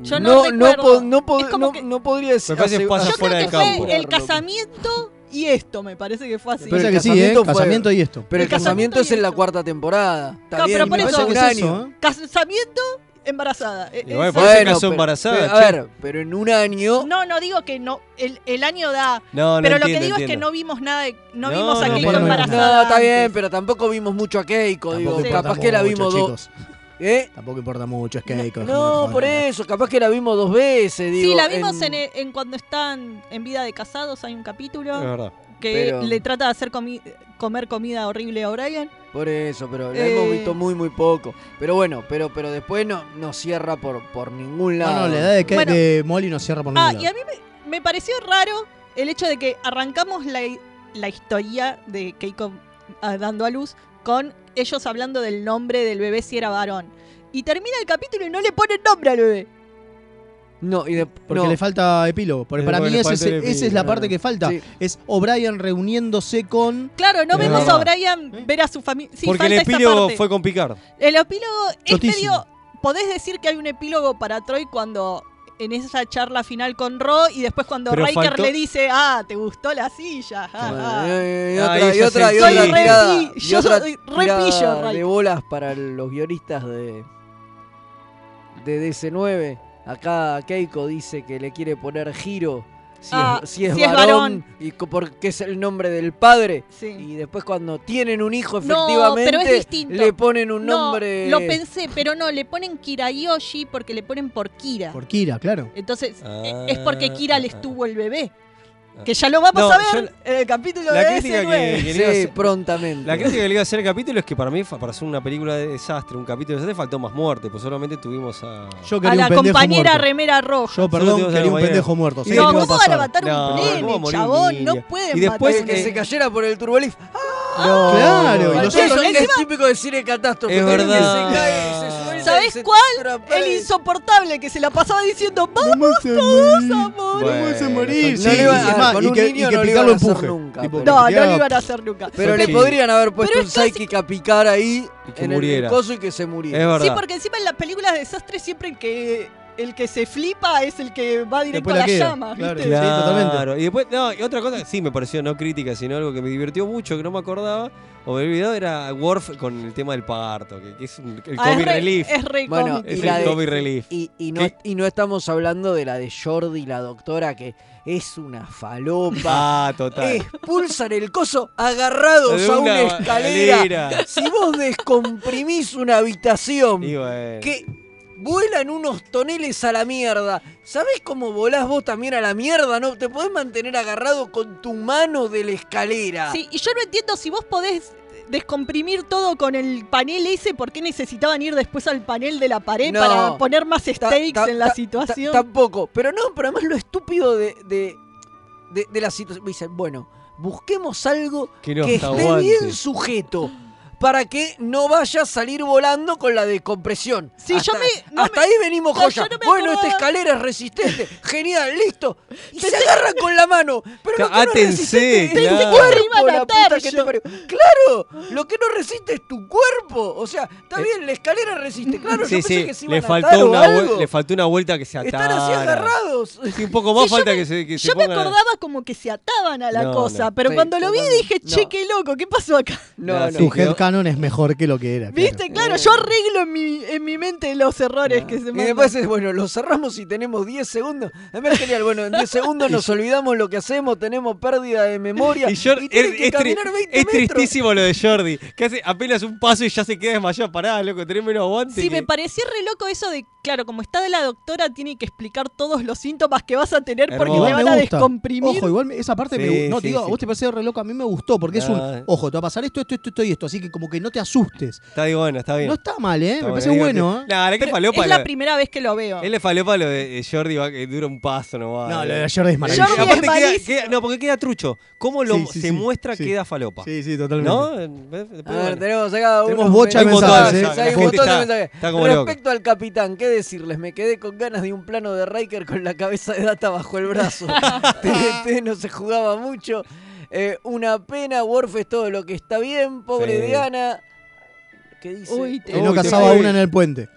Yo no, no, no, recuerdo. po- no, po- no- que- no podría decir. Me parece que pasa Yo fuera creo del que fue campo. el casamiento y esto, me parece que fue así. Pero el que sí, casamiento ¿eh? fue- Casamiento y esto. Pero el El casamiento casamiento es en la cuarta temporada. Está No, bien, pero por me eso- parece un es eso, año. ¿eh? Casamiento, embarazada. E- esa- por eso Bueno, casó pero- embarazada, pero, a ver, pero en un año. No, no digo que no. El, el año da. No, no pero lo que entiendo, digo es que no vimos nada. de- no, No, vimos a Keiko no, no, no. embarazada. No, está bien, pero tampoco vimos mucho a Keiko. Digo, capaz que la vimos dos. ¿Eh? Tampoco importa mucho, es Keiko. No, por eso, capaz que la vimos dos veces, digo. Sí, la vimos en, en cuando están en vida de casados. Hay un capítulo Es verdad. que Pero- le trata de hacer comi- comer comida horrible a O'Brien. Por eso, pero la Eh. hemos visto muy, muy poco. Pero bueno, pero, pero después no, no cierra por, por ningún No, lado. no, la edad de, Bueno. de Molly no cierra por Ah, ningún y a lado. mí me, me pareció raro el hecho de que arrancamos la, la historia de Keiko ah, dando a luz con ellos hablando del nombre del bebé si era varón. Y termina el capítulo y no le ponen nombre al bebé. No, y de, Porque no. le falta epílogo. Porque Es para mí esa es la parte que falta. Sí. Es O'Brien reuniéndose con. Claro, no Es vemos a O'Brien ver a su familia. Sí, Porque el epílogo parte. fue con Picard. El epílogo es Chotísimo. medio. Podés decir que hay un epílogo para Troy cuando. En esa charla final con Ro y después cuando Pero Riker faltó- le dice, ah, ¿te gustó la silla? Ja, Bueno, ja". y, Ah, otra, y otra, y otra re- y yo otra soy re tirada pillo, de bolas para los guionistas de, de DC9. Acá Keiko dice que le quiere poner giro si, Ah, es, si es si es varón, y porque es el nombre del padre. Sí. Y después cuando tienen un hijo No, efectivamente pero es distinto. le ponen un No, nombre. lo pensé, pero no, le ponen Kirayoshi porque le ponen por Kira. Por Kira, claro. Entonces, Ah. es porque Kira les tuvo el bebé. Que ya lo vamos No, a ver yo- en el capítulo la de crítica S9. que- que le iba a Sí, hacer- prontamente. La crítica que le iba a hacer al capítulo es que para mí, para hacer una película de desastre, un capítulo de desastre, faltó más muerte, pues solamente tuvimos a. Yo A quería la un pendejo compañera muerto. remera roja. Yo, perdón, quería un compañera. pendejo muerto. No, ¿cómo van a matar un No, ¿cómo va a nene, chabón? No pueden Y después matar que un se cayera por el turbolif. No, claro, y Eso nosotros- es típico de cine catástrofe. Es verdad. Se cae, se sube, ¿Sabés se cuál? El insoportable que se la pasaba diciendo, vamos todos a morir. Vamos a morir. No sí, le iban a- y es más, con y un que, niño y que no le Picard iban lo a hacer empuje. nunca, Tipo, pero- que No, no lo iban a hacer nunca. Pero le Sí. podrían haber puesto Pero un es casi- psychic a picar ahí Y que en el muriera. coso y que se muriera. Es verdad. Sí, porque encima en las películas de desastre siempre el que el que se flipa es el que va directo Después a la las queda, llamas, claro. ¿viste? Sí, totalmente. Claro, y después, no, y otra cosa, sí me pareció no crítica, sino algo que me divirtió mucho, que no me acordaba, o me había olvidado, era Worf con el tema del parto, que, que es un- el Ah, es comic re- relief. Es re Bueno. Es y el de- comic relief. Y, y no, ¿Qué? y no estamos hablando de la de Jordi, la doctora, que es una falopa. Ah, total. Expulsan el coso agarrados a una escalera. escalera. Si vos descomprimís una habitación Y bueno. que vuelan unos toneles a la mierda. ¿Sabés cómo volás vos también a la mierda? ¿No? Te podés mantener agarrado con tu mano de la escalera. Sí, y yo no entiendo si vos podés descomprimir todo con el panel ese, ¿por qué necesitaban ir después al panel de la pared No. para poner más Ta- stakes ta- en la situación? ta- tampoco. Pero no, pero además lo estúpido de, de, de- de la situación. Dicen, bueno, busquemos algo Que esté aguante. bien sujeto. Para que no vaya a salir volando con la descompresión. Sí, hasta, yo me- no hasta me- ahí venimos no, joya. yo no me bueno, esta escalera es resistente. Genial, listo. Y se agarran con la mano. Pero lo que no Átense, claro. cuerpo, la puta atar que te yo. parió. Claro, lo que no resiste es tu cuerpo. O sea, está bien, la escalera resiste. Claro, yo Sí, pensé sí, que se le iban a atar faltó, o una algo. le faltó una vuelta que se atara. Están así agarrados. Sí, un poco más Sí, yo falta me- que se, que se Yo me pongan a- acordaba como que se ataban a la No, cosa, no. pero Sí, cuando lo vi dije, che, qué loco, ¿qué pasó acá? No, No, headcanon es mejor que lo que era. ¿Viste? Claro, yo arreglo en mi, en mi mente los errores que se Y mandan. después es, bueno, lo cerramos y tenemos 10 segundos. Además, genial. Bueno, en 10 segundos nos olvidamos lo que hacemos, tenemos pérdida de memoria. Y Jordi- tienen es, que es tri- caminar 20 es metros. tristísimo lo de Jordi, que hace apenas un paso y ya se queda desmayado. Pará, loco, tenés menos aguante. Sí, que- me parecía re loco eso de, claro, como está de la doctora, tiene que explicar todos los síntomas que vas a tener porque te van a me descomprimir. Ojo, igual me- esa parte me Sí, gu- No, sí, te digo, sí. a vos te parece re loco, a mí me gustó, porque es Ah. un. Ojo, te va a pasar esto, esto, esto, esto y esto. Así que como que no te asustes. Está bien, bueno, está bien. No está mal, ¿eh? Está me parece bueno, ¿eh? Nah, es lo- la primera vez que lo veo. Él le falopa lo de de Jordi, va, que dura un paso nomás. No, eh. lo de Jordi es maravilloso. Jordi Aparte es queda- no, porque queda trucho. ¿Cómo lo Sí, sí, se sí, muestra sí. queda falopa? Sí, sí, totalmente. ¿No? A ver, bueno. tenemos acá Tenemos unos bocha de mensajes, ¿eh? hay un montón de mensajes. como. Respecto al capitán, ¿qué decirles? Me quedé con ganas de un plano de Riker con la cabeza de data bajo el brazo. TNT no se jugaba mucho. Eh, una pena, Worf es todo lo que está bien, pobre Sí. Diana. ¿Qué dice? Uy, te- Que no qué- una en el puente.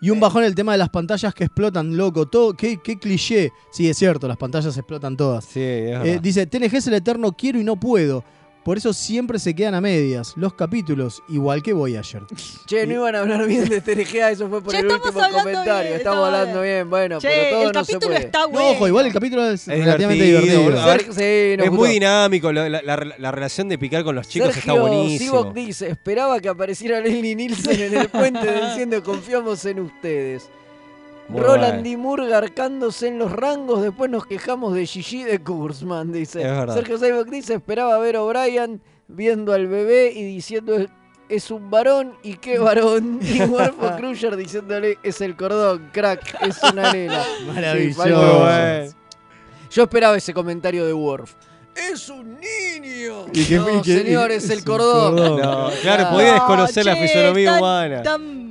Y un bajón el tema de las pantallas que explotan, loco. Todo, qué, qué cliché. Sí, es cierto, las pantallas explotan todas. Sí, es Eh, dice, TNG es el eterno quiero y no puedo. Por eso siempre se quedan a medias. Los capítulos, igual que Voyager. Che, no iban a hablar bien de TNG, eso fue por Che, el estamos último hablando comentario. bien, estamos hablando bien. bueno, Che, pero todo el no se capítulo puede. está No, bueno. ojo, igual el capítulo es, Es relativamente divertido, divertido. ver, Sergio- sí, es muy dinámico, la, la- la relación de picar con los chicos Sergio está buenísimo. Sivok dice, esperaba que apareciera Leslie Nielsen en el puente diciendo confiamos en ustedes. Muy Roland bueno. D. Moore garcándose en los rangos, después nos quejamos de Gigi de Kurzman, dice. Sergio Sivok dice, esperaba ver a O'Brien viendo al bebé y diciendo es un varón y qué varón. Y Warfo Crusher diciéndole es el cordón, crack, es una nena. Maravilloso. Sí. Yo esperaba ese comentario de Worf. ¡Es un niño! Y que- no, y señor, y- es el cordón. el cordón. No, claro, Ah. podía desconocer la che, fisonomía tan- humana. Tan,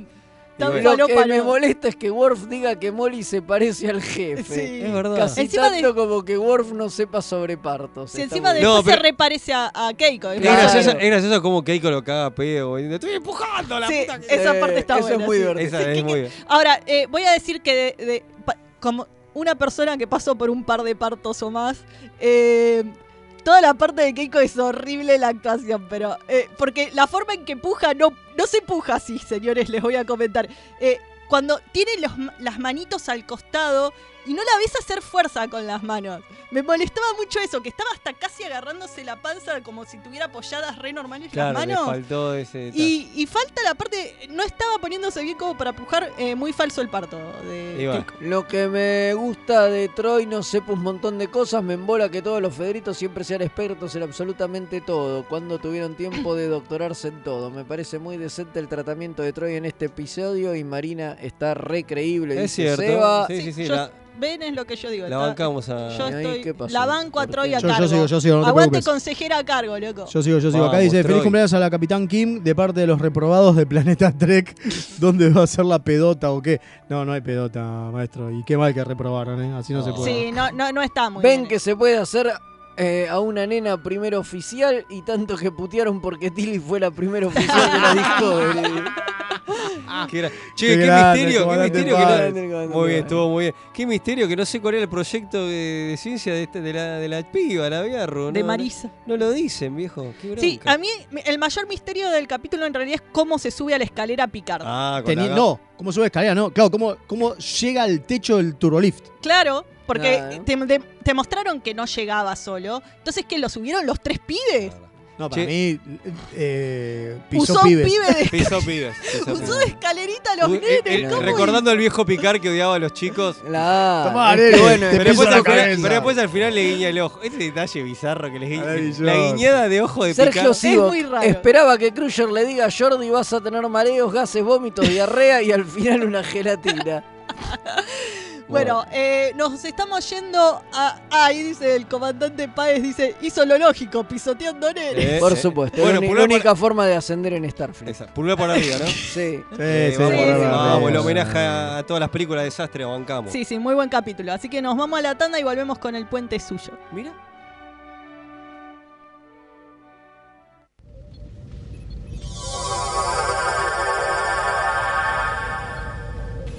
tan bueno. Lo que me molesta es que Worf diga que Molly se parece al jefe. Sí. Es verdad. Casi Encima de- tanto como que Worf no sepa sobre partos. Si encima después No, pero- se reparece a, a Keiko. Es Claro. gracioso, es gracioso como Keiko lo caga pedo. Estoy empujando la Sí, puta que... esa parte está eso es buena. muy sí. divertido. Esa Sí, es que- muy bien. Ahora, eh, voy a decir que de- de- pa- como una persona que pasó por un par de partos o más, eh, toda la parte de Keiko es horrible la actuación, pero eh, porque la forma en que puja no, no se puja así, señores, les voy a comentar. Eh, cuando tiene los las manitos al costado y no la ves hacer fuerza con las manos. Me molestaba mucho eso, que estaba hasta casi agarrándose la panza como si tuviera apoyadas re normales Claro, las le manos. faltó ese detalle. Y, y falta la parte, no estaba poniéndose bien como para pujar, eh, muy falso el parto de. Lo que me gusta de Troy, no sepa un montón de cosas, me embola que todos los Federitos siempre sean expertos en absolutamente todo, cuando tuvieron tiempo de doctorarse en todo. Me parece muy decente el tratamiento de Troy en este episodio y Marina está re creíble. Es dice cierto. Seba. Sí, sí, sí. yo- la, Ven es lo que yo digo. la bancamos a... Yo ¿Y ahí estoy, qué pasó? la banco a ¿Por Troy a Yo- yo cargo. sigo, yo sigo, no te Aguante preocupes. consejera a cargo, loco. Yo sigo, yo sigo. Acá dice, Troy. feliz cumpleaños a la Capitán Kim de parte de los reprobados de Planeta Trek. ¿Dónde va a ser la pedota o qué? No, no hay pedota, maestro. Y qué mal que reprobaron, ¿eh? Así no, se puede. Sí, no, no, no está muy Ven bien. que se puede hacer eh, a una nena primero oficial y tanto que putearon porque Tilly fue la primera oficial de la Discovery. Qué gra- Che, Qué qué, grande, misterio, qué misterio que no... Muy bien, estuvo muy bien. Qué misterio que no sé cuál era el proyecto de, de ciencia de, este- de, la, de la piba, la Biarro. De no, Marisa. No, no lo dicen, viejo. Qué. Sí, a mí el mayor misterio del capítulo en realidad es cómo se sube a la escalera Picard. Ah, con Teni- la- no, ¿cómo sube escalera? No, claro, ¿cómo, cómo llega al techo del turbolift? Claro, porque Claro. te, mostraron que no llegaba solo. Entonces, que lo subieron los tres pibes? No, para mí, eh, pisó Usó pibes. pibe de, Pisó pibes. pisó usó pibes. de escalerita a los U- nenes. el- el- ¿cómo recordando al viejo Picar que odiaba a los chicos. La, Tomá, es nene, bueno, te Pero después, la al final, cabeza. pero después al final le guiña el ojo. Este detalle bizarro que les guiña. La guiñada de ojo de Sergio Picar. Sivok muy raro. esperaba que Crusher le diga a Jordi vas a tener mareos, gases, vómitos, diarrea y al final una gelatina. Bueno, eh, nos estamos yendo a. Ahí dice el comandante Páez, dice, hizo lo lógico, pisoteando nene. Eh, Por supuesto, Bueno, es la única forma de ascender en Starfleet. Esa, pulgar para arriba, ¿no? Sí. Eh, sí, vamos, sí, sí. vamos, el homenaje a todas las películas de desastre, bancamos. Sí, sí, muy buen capítulo. Así que nos vamos a la tanda y volvemos con el puente suyo. Mira.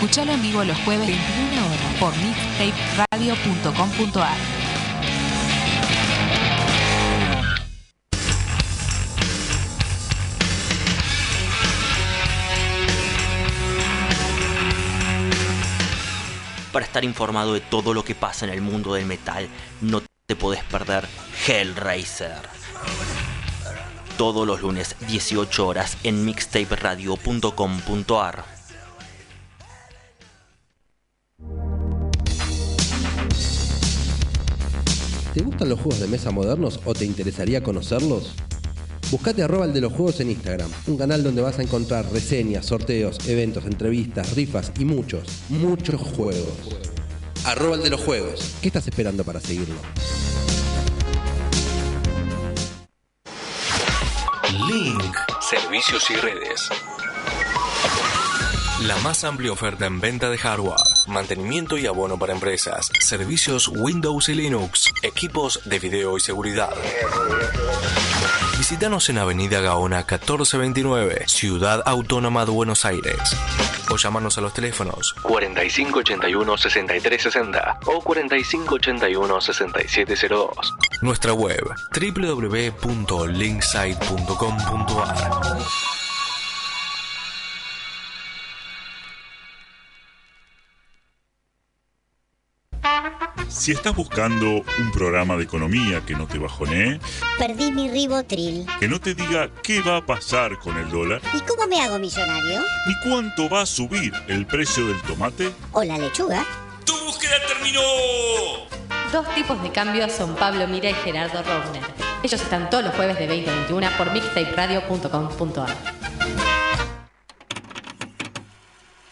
Escuchalo en vivo los jueves 21 horas por mixtaperadio.com.ar. Para estar informado de todo lo que pasa en el mundo del metal, no te podés perder Hellraiser. Todos los lunes, 18 horas, en mixtaperadio.com.ar. ¿Te gustan los juegos de mesa modernos o te interesaría conocerlos? Buscate arroba el de los juegos en Instagram, un canal donde vas a encontrar reseñas, sorteos, eventos, entrevistas, rifas y muchos, muchos juegos. Arroba el de los juegos. ¿Qué estás esperando para seguirlo? Link. Servicios y redes. La más amplia oferta en venta de hardware, mantenimiento y abono para empresas, servicios Windows y Linux, equipos de video y seguridad. Visítanos en Avenida Gaona 1429, Ciudad Autónoma de Buenos Aires. O llámanos a los teléfonos 4581-6360 o 4581-6702. Nuestra web www.linksite.com.ar Si estás buscando un programa de economía que no te bajonee, Perdí mi ribotril. que no te diga qué va a pasar con el dólar, ¿Y cómo me hago millonario? ni cuánto va a subir el precio del tomate, ¿O la lechuga? ¡Tu búsqueda terminó! Dos tipos de cambios son Pablo Mira y Gerardo Rovner. Ellos están todos los jueves de 20 a 21 por mixtaperadio.com.ar.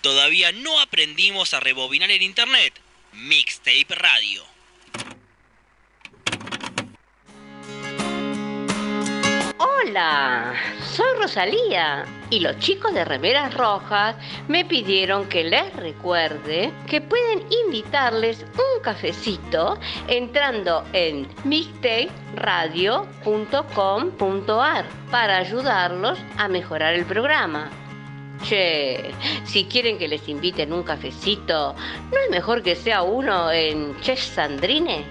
Todavía no aprendimos a rebobinar el internet. Mixtape Radio. Hola, soy Rosalía y los chicos de Remeras Rojas me pidieron que les recuerde que pueden invitarles un cafecito entrando en mixtaperadio.com.ar para ayudarlos a mejorar el programa. Che, si quieren que les inviten un cafecito, ¿no es mejor que sea uno en Chef Sandrine?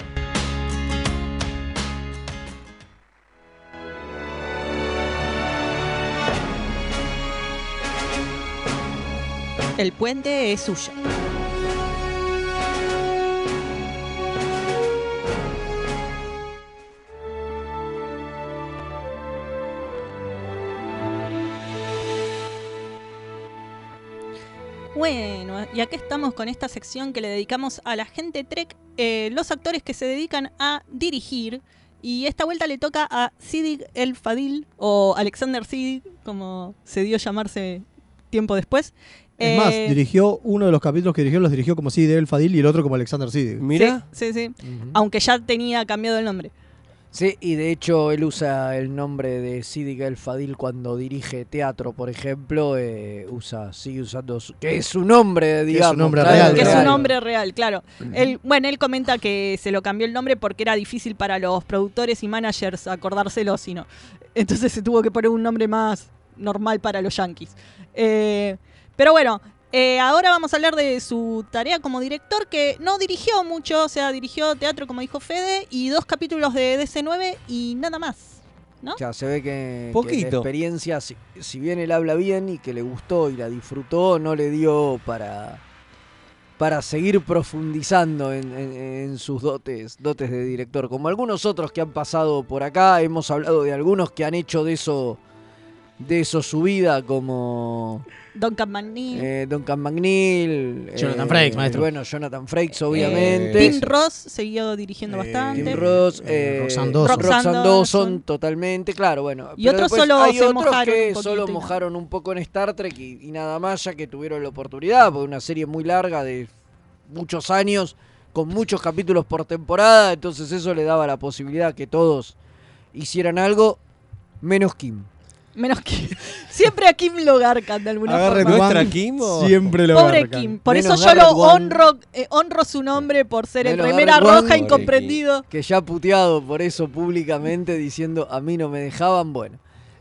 El puente es suyo. Bueno, y acá estamos con esta sección que le dedicamos a la gente Trek, eh, los actores que se dedican a dirigir. Y esta vuelta le toca a Siddig El Fadil, o Alexander Siddig, como se dio a llamarse tiempo después. Es más, Eh, dirigió uno de los capítulos que dirigió, los dirigió como Sid El Fadil y el otro como Alexander Sid. Sí, sí, sí. Aunque ya tenía cambiado el nombre. Sí, y de hecho él usa el nombre de Sidi El Fadil cuando dirige teatro, por ejemplo, eh, usa, sigue usando su, que es su nombre, digamos. nombre claro, real, que es claro. un nombre real, claro. Él, bueno, él comenta que se lo cambió el nombre porque era difícil para los productores y managers acordárselo, sino. Entonces se tuvo que poner un nombre más normal para los yankees. Eh, pero bueno, eh, ahora vamos a hablar de su tarea como director, que no dirigió mucho, o sea, dirigió teatro, como dijo Fede, y dos capítulos de DC9 y nada más. ¿No? Ya se ve que, que la experiencia, si, si bien él habla bien y que le gustó y la disfrutó, no le dio para para seguir profundizando en, en- en sus dotes, dotes de director. Como algunos otros que han pasado por acá, hemos hablado de algunos que han hecho de eso, de eso su vida, como Duncan McNeil. eh, Duncan McNeil, Jonathan Frakes, maestro. Bueno, Jonathan Frakes, obviamente. Tim Ross siguió dirigiendo bastante. Tim Ross, eh, eh, Roxanne Dawson. Roxanne Dawson, totalmente, claro, bueno. Y pero otros solo hay se otros mojaron que un poquito solo mojaron un poco en Star Trek y, y nada más, ya que tuvieron la oportunidad, porque una serie muy larga de muchos años, con muchos capítulos por temporada, entonces eso le daba la posibilidad que todos hicieran algo, menos Kim. Menos que. Siempre a Kim lo garcan de alguna Agarre forma. ¿Nuestra Kim o- Siempre lo Pobre garcan. Kim. Por Menos eso yo lo honro, eh, honro su nombre por ser el Menos remera Garrett Wang, roja incomprendido. Que ya ha puteado por eso públicamente diciendo a mí no me dejaban, bueno.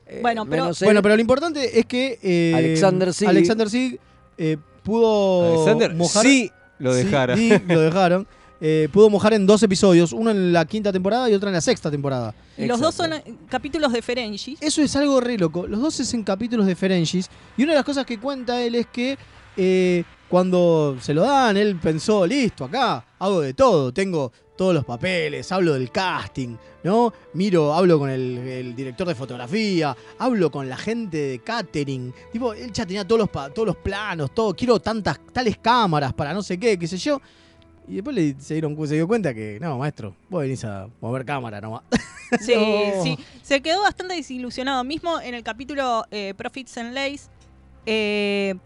eh, Bueno, pero- menos él. Bueno, pero lo importante es que eh, Alexander Sieg. Alexander Sieg, eh, pudo Alexander mojar. sí lo Sí, dejara. sí, lo dejaron. Eh, pudo mojar en dos episodios, uno en la quinta temporada y otro en la sexta temporada. Y los dos son eh, capítulos de Ferengi. Eso es algo re loco. Los dos es en capítulos de Ferengis. Y una de las cosas que cuenta él es que eh, cuando se lo dan, él pensó, listo, acá hago de todo. Tengo todos los papeles, hablo del casting, ¿no? Miro, hablo con el, el director de fotografía, hablo con la gente de catering. Tipo, él ya tenía todos los, todos los planos, todo. Quiero tantas, tales cámaras para no sé qué, qué sé yo. Y después le, se, dieron, se dio cuenta que, no, maestro, vos venís a mover cámara nomás. Sí, No. sí. Se quedó bastante desilusionado. Mismo en el capítulo eh, Profits and Lays, eh,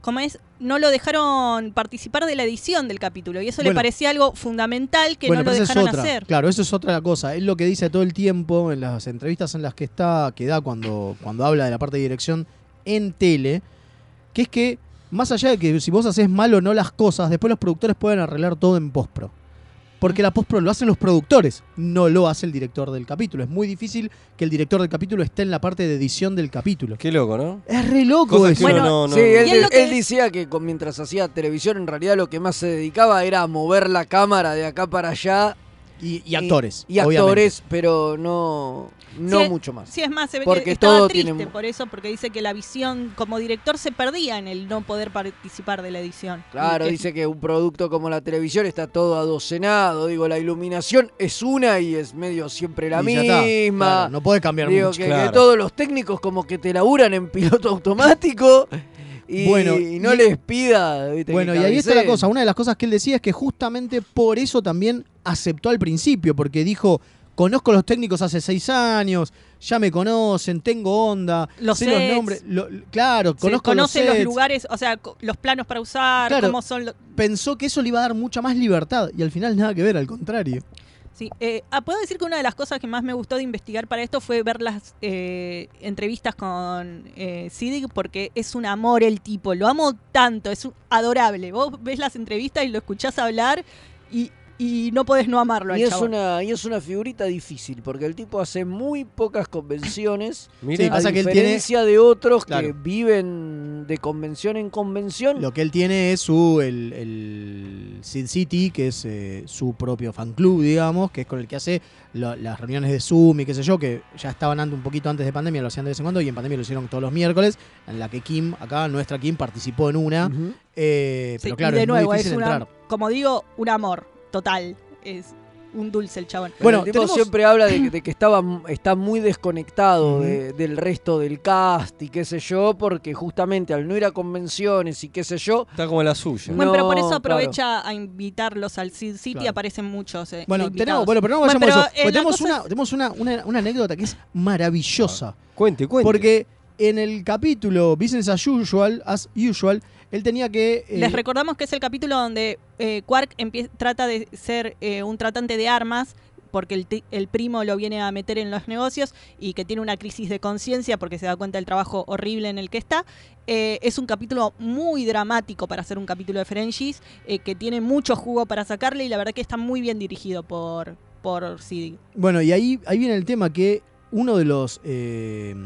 como es, no lo dejaron participar de la edición del capítulo. Y eso le parecía algo fundamental que bueno, no lo dejaron otra. hacer. Claro, eso es otra cosa. Es lo que dice todo el tiempo en las entrevistas en las que está, que da cuando, cuando habla de la parte de dirección en tele, que es que más allá de que si vos haces mal o no las cosas, después los productores pueden arreglar todo en postpro. Porque la postpro lo hacen los productores, no lo hace el director del capítulo. Es muy difícil que el director del capítulo esté en la parte de edición del capítulo. Qué loco, ¿no? Es re loco Cosas eso. que uno no- no- Sí, él, lo que él decía que con- mientras hacía televisión, en realidad lo que más se dedicaba era a mover la cámara de acá para allá. Y, y actores. Y, actores, pero no, no Sí, mucho más. Sí, es más, se ve Porque que estaba todo triste tiene- por eso, porque dice que la visión como director se perdía en el no poder participar de la edición. Claro, Y que- dice que un producto como la televisión está todo adocenado. Digo, la iluminación es una y es medio siempre la Y misma. claro, no puede cambiar Digo, mucho. que, que Claro. todos los técnicos como que te laburan en piloto automático y, Bueno, y no y- les pida. ¿viste? Bueno, y ahí está la cosa. Una de las cosas que él decía es que justamente por eso también aceptó al principio, porque dijo, conozco a los técnicos hace seis años, ya me conocen, tengo onda, Los sé los nombres. lo- claro, se conozco conoce los, los, sets. lugares, o sea, los planos para usar, Claro. cómo son los... Pensó que eso le iba a dar mucha más libertad y al final nada que ver, al contrario. Sí, eh, ah, puedo decir que una de las cosas que más me gustó de investigar para esto fue ver las eh, entrevistas con eh, Siddiq, porque es un amor el tipo, lo amo tanto, es un- adorable. Vos ves las entrevistas y lo escuchás hablar y, y no podés no amarlo al Y es, chabón. una, y es una figurita difícil, porque el tipo hace muy pocas convenciones. Mire, a pasa que él tiene- diferencia de otros que viven de convención en convención. Lo que él tiene es su el, el Sin City, que es eh, su propio fan club, digamos, que es con el que hace lo- las reuniones de Zoom y qué sé yo, que ya estaban un poquito antes de pandemia, lo hacían de vez en cuando, y en pandemia lo hicieron todos los miércoles, en la que Kim, acá nuestra Kim, participó en una. eh, Sí, pero y claro, de es nuevo, muy es una, entrar. como digo, un amor total. Es un dulce el chabón. Bueno, el tipo siempre habla de, que- de que estaba, está muy desconectado de- del resto del cast y qué sé yo, porque justamente al no ir a convenciones y qué sé yo. Está como la suya. Bueno, pero por eso claro. aprovecha a invitarlos al Sid City, Claro. aparecen muchos. eh, Bueno, invitados. tenemos, bueno, pero no Bueno, vayamos a eso. pero, eh, tenemos, una, es- tenemos una, una- una anécdota que es maravillosa. Cuente, cuente. Porque en el capítulo Business as Usual, as usual él tenía que. eh, Les recordamos que es el capítulo donde eh, Quark trata de ser eh, un tratante de armas porque el, primo lo viene a meter en los negocios y que tiene una crisis de conciencia porque se da cuenta del trabajo horrible en el que está. Eh, es un capítulo muy dramático para hacer un capítulo de Ferengis, eh, que tiene mucho jugo para sacarle y la verdad que está muy bien dirigido por, por CD. Bueno, y ahí, ahí viene el tema que uno de los eh,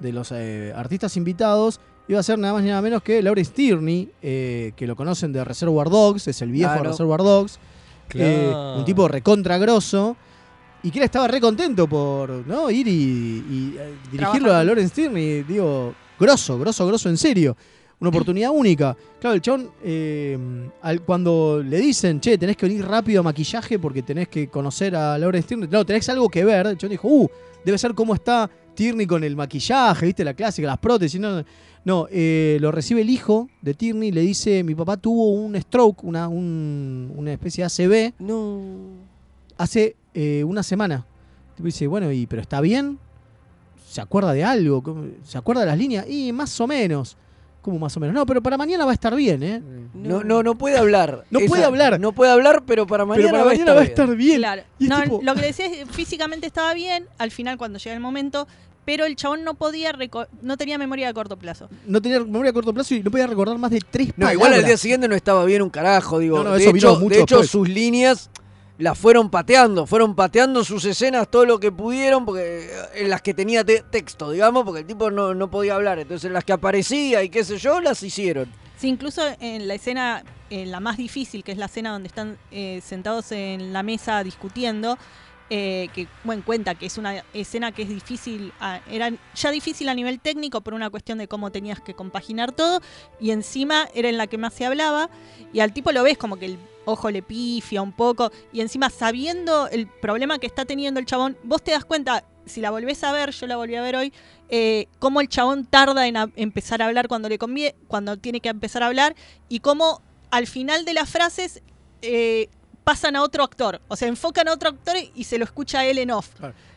de los artistas invitados iba a ser nada más ni nada menos que Lawrence Tierney, eh, que lo conocen de Reservoir Dogs, es el viejo de Claro. Reservoir Dogs. eh, un tipo recontra grosso. Y que él estaba re contento por ¿no? ir y, y, eh, dirigirlo Trabajar. a Lawrence Tierney. Digo, grosso, grosso, grosso, en serio. una oportunidad única. Claro, el chabón, eh, al- cuando le dicen, che, tenés que venir rápido a maquillaje porque tenés que conocer a Laura Stirny, no, tenés algo que ver, el chabón dijo, uh, debe ser cómo está Tierney con el maquillaje, viste, la clásica, las prótesis, no, no, eh, lo recibe el hijo de Tierney, le dice, mi papá tuvo un stroke, una, un- una especie de ACV, hace eh, una semana. Tipo dice, bueno, y, pero está bien, ¿se acuerda de algo? ¿Cómo- ¿Se acuerda de las líneas? Y más o menos. ¿Cómo más o menos? No, pero para mañana va a estar bien, ¿eh? No, no, no puede hablar. No puede hablar. No puede hablar, pero para mañana, para va, mañana a va a estar bien. Claro. Y es No, tipo- Lo que le decía es físicamente estaba bien, al final cuando llega el momento, pero el chabón no podía, no tenía memoria a corto plazo. No tenía memoria a corto plazo y no podía recordar más de tres No, palabras. igual al día siguiente no estaba bien un carajo, digo. No, no, de eso vino hecho, mucho de hecho después. sus líneas las fueron pateando, fueron pateando sus escenas todo lo que pudieron, porque en las que tenía te- texto, digamos, porque el tipo no, no podía hablar. Entonces en las que aparecía y qué sé yo, las hicieron. Sí, incluso en la escena, en la más difícil, que es la escena donde están eh, sentados en la mesa discutiendo, eh, que bueno, cuenta que es una escena que es difícil, a- era ya difícil a nivel técnico por una cuestión de cómo tenías que compaginar todo, y encima era en la que más se hablaba, y al tipo lo ves como que el ojo le pifia un poco, y encima sabiendo el problema que está teniendo el chabón, vos te das cuenta, si la volvés a ver, yo la volví a ver hoy, eh, cómo el chabón tarda en empezar a hablar cuando le conviene, cuando tiene que empezar a hablar, y cómo al final de las frases eh, pasan a otro actor. O sea, enfocan a otro actor y se lo escucha a él en off.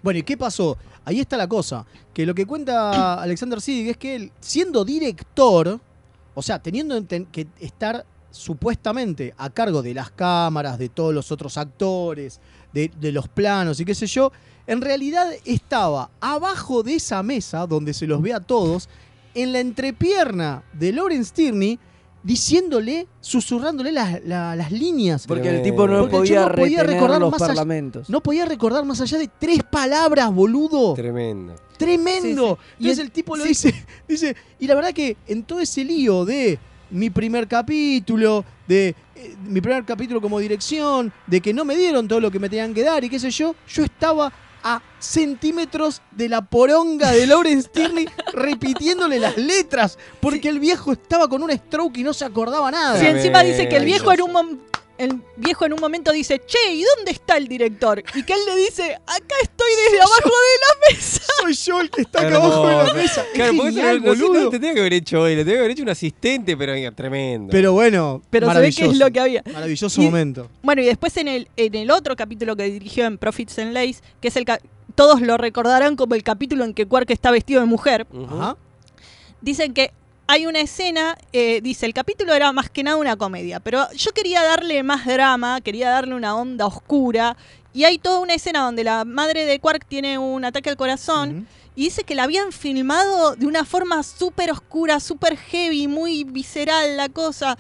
Bueno, ¿y qué pasó? Ahí está la cosa. Que lo que cuenta Alexander Siddig es que él, siendo director, o sea, teniendo que estar supuestamente a cargo de las cámaras, de todos los otros actores, de, de los planos y qué sé yo, en realidad estaba abajo de esa mesa donde se los ve a todos, en la entrepierna de Lawrence Tierney, diciéndole, susurrándole las, la- las líneas. Porque el tipo no Porque el podía retener los más allá- parlamentos. no podía recordar más allá de tres palabras, boludo. Tremendo. Tremendo. Sí, sí. Y Entonces es- el tipo lo sí. dice, dice, y la verdad que en todo ese lío de mi primer capítulo, de eh, mi primer capítulo como dirección, de que no me dieron todo lo que me tenían que dar y qué sé yo, yo estaba a centímetros de la poronga de Lawrence Tierney repitiéndole las letras, porque el viejo estaba con un stroke y no se acordaba nada. Sí, encima dice que el viejo en un el viejo en un momento dice, che, ¿y dónde está el director? Y que él le dice, acá estoy desde abajo de la mesa. Soy yo el que está acá abajo de la mesa. Es Claro, porque eso genial, no, no, boludo. no te tenía que haber hecho hoy, le tenía que haber hecho un asistente, pero venga, tremendo. Pero bueno, Pero se ve que es maravilloso. lo que había. Maravilloso Y- momento. Bueno, y después en el, en el otro capítulo que dirigió en Profits and Lays, que es el todos lo recordarán como el capítulo en que Quark está vestido de mujer, dicen que hay una escena, eh, dice, el capítulo era más que nada una comedia, pero yo quería darle más drama, quería darle una onda oscura, y hay toda una escena donde la madre de Quark tiene un ataque al corazón, y dice que la habían filmado de una forma súper oscura, súper heavy, muy visceral la cosa,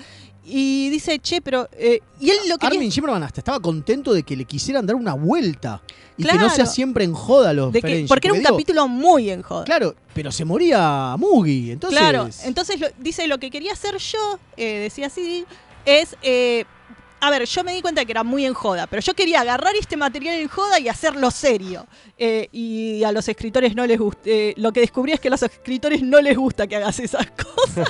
y dice, che, pero... eh, y él lo que... Armin hasta estaba contento de que le quisieran dar una vuelta y que no sea siempre en joda los de que- porque era un digo, capítulo muy en joda. Claro, pero se moría Mugi, entonces... Claro, entonces lo- dice lo que quería hacer yo, eh, decía así, es, eh, a ver, yo me di cuenta que era muy en joda, pero yo quería agarrar este material en joda y hacerlo serio. Eh, y a los escritores no les gusta, eh, lo que descubrí es que a los escritores no les gusta que hagas esas cosas,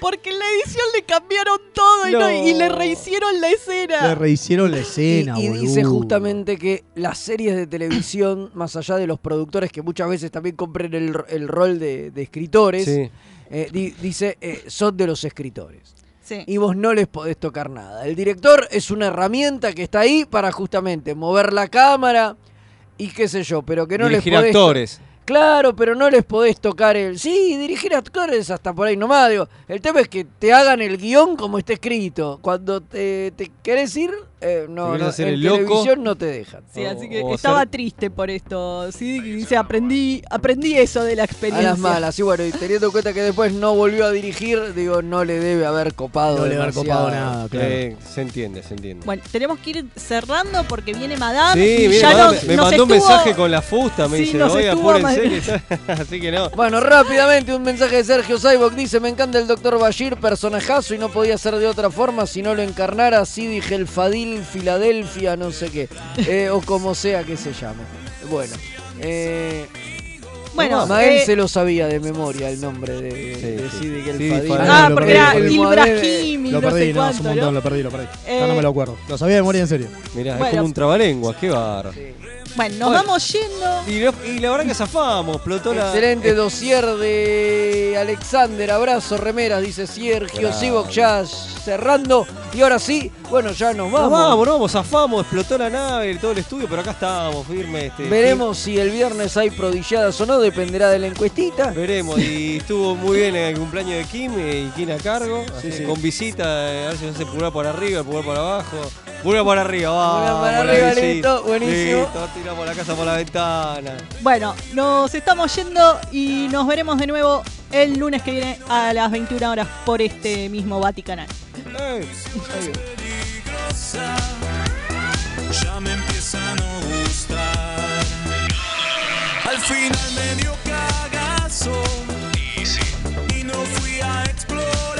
porque en la edición le cambiaron todo y, no- y le rehicieron la escena. Le rehicieron la escena, y, y dice justamente que las series de televisión, más allá de los productores que muchas veces también compren el, el rol de, de escritores, Sí. eh, di- dice, eh, son de los escritores. Sí. Y vos no les podés tocar nada. El director es una herramienta que está ahí para justamente mover la cámara y qué sé yo, pero que no Dirigir les podés... to- actores. Claro, pero no les podés tocar el... Sí, dirigir actores hasta por ahí nomás, digo. El tema es que te hagan el guion como está escrito. Cuando te, te querés ir, eh, no, no, hacer en el loco. televisión no te dejan. Sí, así que o estaba ser- triste por esto. Sí, y dice, aprendí, aprendí eso de la A experiencia. las malas, y bueno, y teniendo en cuenta que después no volvió a dirigir, digo, no le debe haber copado No le debe haber copado nada, claro. Eh, se entiende, se entiende. Bueno, tenemos que ir cerrando porque viene Madame. Sí, y mire, ya Madame, nos- me nos mandó un mensaje con la fusta, me Sí, dice, estuvo apúrense, así que no. Bueno, rápidamente un mensaje de Sergio Saibok dice, me encanta el Dr. Bashir, personajazo y no podía ser de otra forma si no lo encarnara Sidi Filadelfia, no sé qué, Eh, o como sea que se llame. Bueno, eh, Bueno, Mael eh, se lo sabía de memoria el nombre de, de Sidi Gelfadini. Ah, porque era El Ibrahim y Lo no perdí, sé no, cuánto, un montón, ¿no? lo perdí, lo perdí. Eh, Ya no me lo acuerdo. Lo sabía de memoria en serio. Mirá, es como un trabalenguas, qué bar. Bueno, nos Bueno. vamos yendo. Y, lo- y la verdad que zafamos, explotó la. Excelente dossier de Alexander, abrazo, remeras, dice Sergio. Sivok ya cerrando. Y ahora sí, bueno, ya nos Nos vamos. vamos, nos vamos, zafamos, explotó la nave, todo el estudio, pero acá estamos, firme. Este, Veremos si el viernes hay prodigiadas o no, dependerá de la encuestita. Veremos, y estuvo muy bien en el cumpleaños de Kim eh, y Kim a cargo, Sí, así, sí. con visita, eh, a ver si se hace pulgar por arriba, pulgar por abajo, pulgar por arriba, vamos. Pulgar para arriba, visita. listo, buenísimo. Listo, Tiramos la casa por la ventana. Bueno, nos estamos yendo y nos veremos de nuevo el lunes que viene a las 21 horas por este mismo Vaticanal. Eh, ya me empieza a no gustar. Al final me dio cagazo y no fui a explorar.